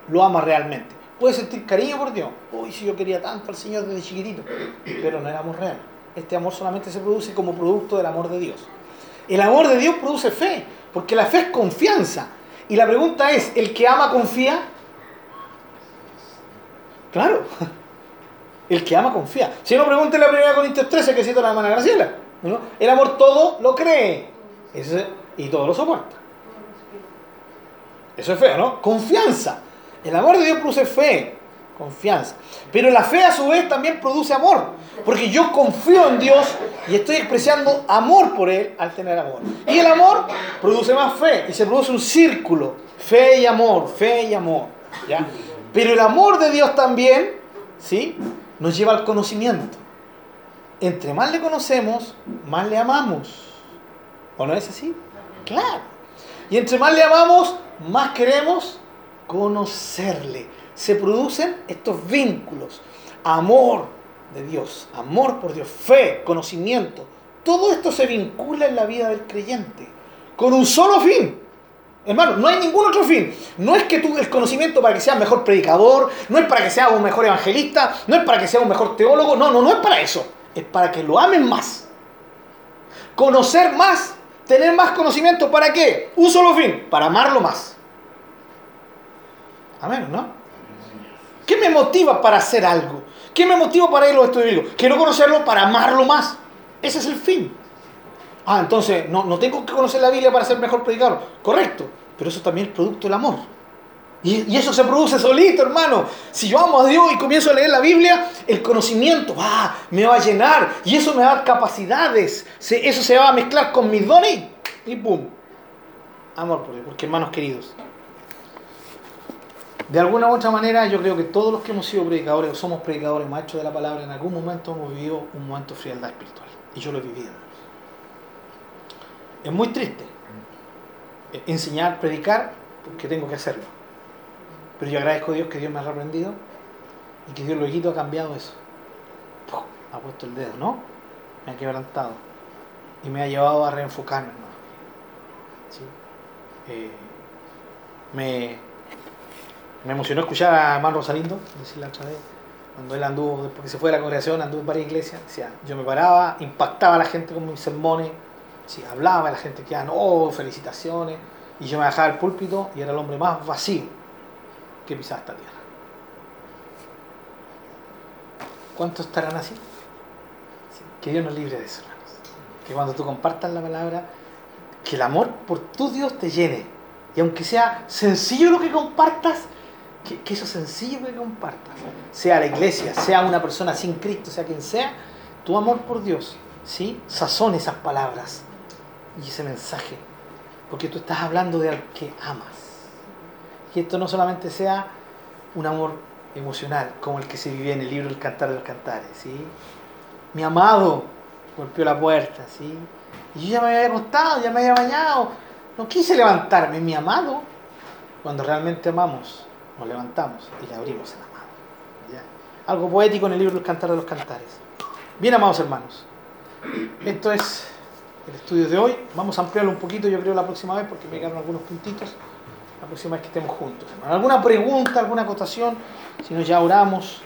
lo ama realmente. Puede sentir cariño por Dios. Uy, si yo quería tanto al Señor desde chiquitito. Pero no era amor real. Este amor solamente se produce como producto del amor de Dios. El amor de Dios produce fe, porque la fe es confianza. Y la pregunta es, ¿el que ama confía? Claro. El que ama confía. Si no, pregunte la primera Corintios 13 que cita la hermana Graciela. El amor todo lo cree y todo lo soporta. Eso es feo, ¿no? Confianza. El amor de Dios produce fe, confianza. Pero la fe a su vez también produce amor. Porque yo confío en Dios y estoy expresando amor por Él al tener amor. Y el amor produce más fe y se produce un círculo. Fe y amor, fe y amor. ¿ya? Pero el amor de Dios también, ¿sí? Nos lleva al conocimiento. Entre más le conocemos, más le amamos. ¿O no es así? Claro. Y entre más le amamos, más queremos conocerle. Se producen estos vínculos. Amor de Dios, amor por Dios, fe, conocimiento. Todo esto se vincula en la vida del creyente. Con un solo fin. Hermano, no hay ningún otro fin. No es que tú el conocimiento para que seas mejor predicador, no es para que seas un mejor evangelista, no es para que seas un mejor teólogo, no, no, no es para eso. Es para que lo amen más. Conocer más, tener más conocimiento, ¿para qué? Un solo fin, para amarlo más. Amén, ¿no? ¿Qué me motiva para hacer algo? ¿Qué me motiva para ir a los estudios bíblicos? Quiero conocerlo para amarlo más. Ese es el fin. Ah, entonces, no, no tengo que conocer la Biblia para ser mejor predicador. Correcto, pero eso también es producto del amor. Y, y eso se produce solito, hermano. Si yo amo a Dios y comienzo a leer la Biblia, el conocimiento ah, me va a llenar y eso me va a dar capacidades. Eso se va a mezclar con mis dones y, y ¡pum! Amor por Dios, porque hermanos queridos, de alguna u otra manera yo creo que todos los que hemos sido predicadores o somos predicadores maestros de la palabra, en algún momento hemos vivido un momento de frialdad espiritual. Y yo lo he vivido. Es muy triste enseñar, predicar, porque tengo que hacerlo. Pero yo agradezco a Dios que Dios me ha reprendido y que Dios luego ha cambiado eso. Ha puesto el dedo, ¿no? Me ha quebrantado. Y me ha llevado a reenfocarme. ¿Sí? Eh, me, me emocionó escuchar a hermano Rosalindo decir la otra vez, cuando él anduvo, después que se fue de la congregación, anduvo en varias iglesias, decía, yo me paraba, impactaba a la gente con mis sermones, sí, hablaba, la gente que oh, felicitaciones, y yo me bajaba del púlpito y era el hombre más vacío que pisaba esta tierra. ¿Cuántos estarán así? Sí, que Dios nos libre de eso, hermanos. Que cuando tú compartas la palabra, que el amor por tu Dios te llene. Y aunque sea sencillo lo que compartas, que, eso sencillo que compartas, sea la iglesia, sea una persona sin Cristo, sea quien sea, tu amor por Dios, ¿sí? Sazone esas palabras y ese mensaje. Porque tú estás hablando de al que amas. Y esto no solamente sea un amor emocional, como el que se vive en el libro El Cantar de los Cantares, ¿sí? Mi amado golpeó la puerta, ¿sí? Y yo ya me había acostado, ya me había bañado. No quise levantarme, mi amado. Cuando realmente amamos, nos levantamos y le abrimos el amado. ¿ya? Algo poético en el libro El Cantar de los Cantares. Bien, amados hermanos, esto es el estudio de hoy. Vamos a ampliarlo un poquito, yo creo, la próxima vez, porque me quedaron algunos puntitos. La próxima vez que estemos juntos. ¿Alguna pregunta, alguna acotación? Si no, ya oramos.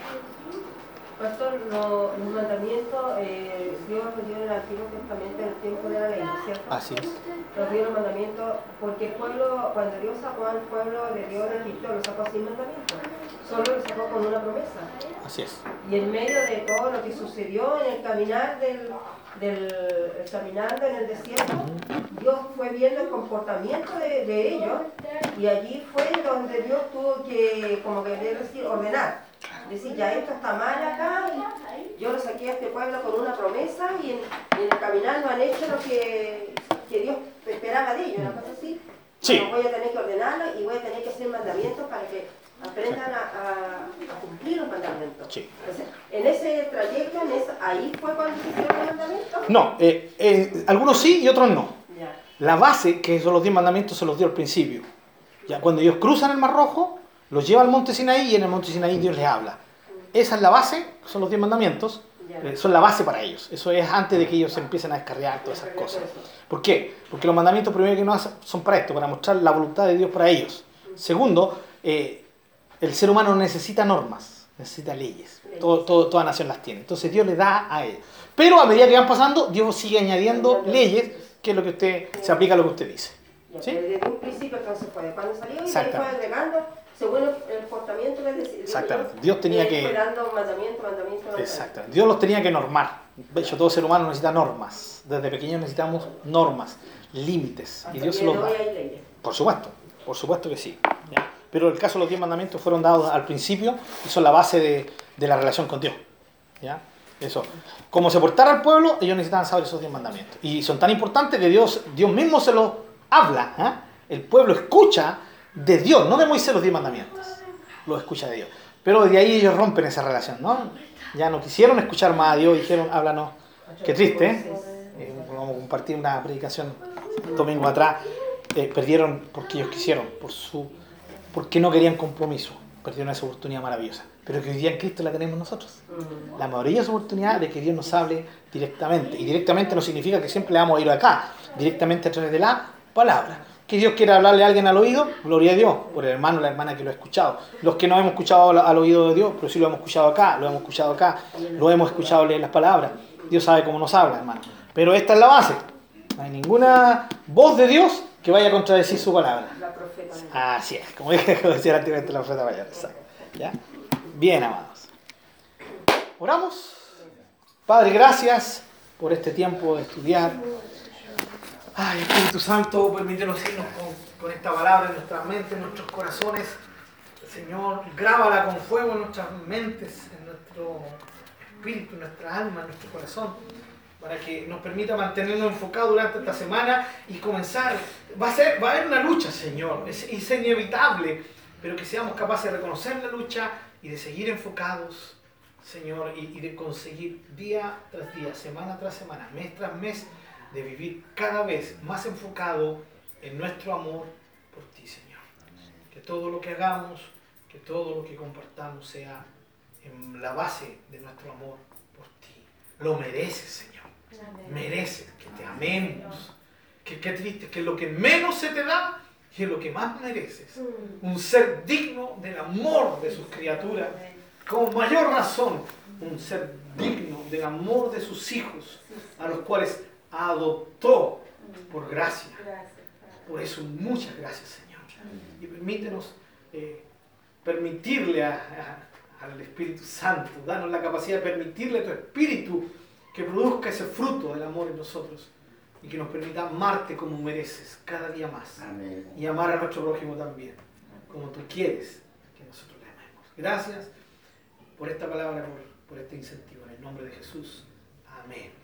Pastor, lo- los mandamientos, eh, Dios los dio en el Antiguo Testamento en el tiempo de la ley, ¿cierto? Así es. Los dio los mandamientos porque el pueblo, cuando Dios sacó al pueblo de Dios de Egipto, lo sacó sin mandamientos. Solo lo sacó con una promesa. Así es. Y en medio de todo lo que sucedió en el caminar del, del el caminando en el desierto, Dios fue viendo el comportamiento de, de ellos y allí fue donde Dios tuvo que, como que decir, ordenar. Decir, ya esto está mal acá, y yo lo saqué a este pueblo con una promesa y en, y en el caminar no han hecho lo que, que Dios esperaba de ellos, una cosa así. Sí. Bueno, voy a tener que ordenarlo y voy a tener que hacer mandamientos para que aprendan a, cumplir los mandamientos. Sí. Entonces, en ese trayecto, en esa, ahí fue cuando se hicieron los mandamientos. No, eh, eh, algunos sí y otros no. Ya. La base, que son los diez mandamientos, se los dio al principio. Ya cuando ellos cruzan el Mar Rojo, los lleva al monte Sinaí y en el monte Sinaí Dios les habla. Esa es la base, son los diez mandamientos, Ya. eh, son la base para ellos. Eso es antes de que ellos empiecen a descargar todas esas cosas. ¿Por qué? Porque los mandamientos primero que no son para esto, para mostrar la voluntad de Dios para ellos. Segundo, eh, el ser humano necesita normas, necesita leyes. Todo- todo- toda nación las tiene. Entonces Dios le da a ellos. Pero a medida que van pasando, Dios sigue añadiendo leyes, que es lo que usted se aplica a lo que usted dice. ¿Sí? Desde un principio entonces fue de cuando salió y fue agregando Según el, el portamiento que decía. Exactamente. Dios tenía que- mandamiento, mandamiento, mandamiento. Exacto. Dios los tenía que normar. De hecho, todo ser humano necesita normas. Desde pequeños necesitamos normas, límites. Y Dios los da. Por supuesto, por supuesto que sí. ¿ya? Pero el caso de los diez mandamientos fueron dados al principio y son la base de, de la relación con Dios. ¿ya? Eso. Como se portara el pueblo, ellos necesitaban saber esos diez mandamientos. Y son tan importantes que Dios, Dios mismo se los habla. ¿ah? El pueblo escucha de Dios, no de Moisés los diez mandamientos. Lo escucha de Dios. Pero de ahí ellos rompen esa relación, ¿no? Ya no quisieron escuchar más a Dios, dijeron, háblanos. Qué triste, ¿eh? Eh, vamos a compartir una predicación domingo atrás. Eh, perdieron porque ellos quisieron, por su, porque no querían compromiso. Perdieron esa oportunidad maravillosa. Pero que hoy día en Cristo la tenemos nosotros. Mm. La maravillosa oportunidad de que Dios nos hable directamente. Y directamente no significa que siempre le vamos a ir acá, directamente a través de la palabra. Que Dios quiera hablarle a alguien al oído, gloria a Dios, por el hermano o la hermana que lo ha escuchado. Los que no hemos escuchado al, al oído de Dios, pero sí lo hemos escuchado acá, lo hemos escuchado acá, lo hemos escuchado leer las palabras. Dios sabe cómo nos habla, hermano. Pero esta es la base. No hay ninguna voz de Dios que vaya a contradecir su palabra. La profeta. Así es, como decía antiguamente la profeta mayor. Exacto. ¿Ya? Bien, amados. Oramos. Padre, gracias por este tiempo de estudiar. Ay, Espíritu Santo, permítenos irnos con, con esta palabra en nuestras mentes, en nuestros corazones. Señor, grábala con fuego en nuestras mentes, en nuestro espíritu, en nuestra alma, en nuestro corazón, para que nos permita mantenernos enfocados durante esta semana y comenzar. Va a, ser, va a haber una lucha, Señor, es, es inevitable, pero que seamos capaces de reconocer la lucha y de seguir enfocados, Señor, y, y de conseguir día tras día, semana tras semana, mes tras mes, de vivir cada vez más enfocado en nuestro amor por ti, Señor. Que todo lo que hagamos, que todo lo que compartamos sea en la base de nuestro amor por ti. Lo mereces, Señor. Mereces que te amemos. Que qué triste, que lo que menos se te da es lo que más mereces. Un ser digno del amor de sus criaturas. Con mayor razón, un ser digno del amor de sus hijos, a los cuales adoptó por gracia. Por eso, muchas gracias, Señor. Y permítenos eh, permitirle a- a- al Espíritu Santo, danos la capacidad de permitirle a tu Espíritu que produzca ese fruto del amor en nosotros y que nos permita amarte como mereces cada día más Amén. y amar a nuestro prójimo también, como tú quieres que nosotros le amemos. Gracias por esta palabra, por, por este incentivo. En el nombre de Jesús. Amén.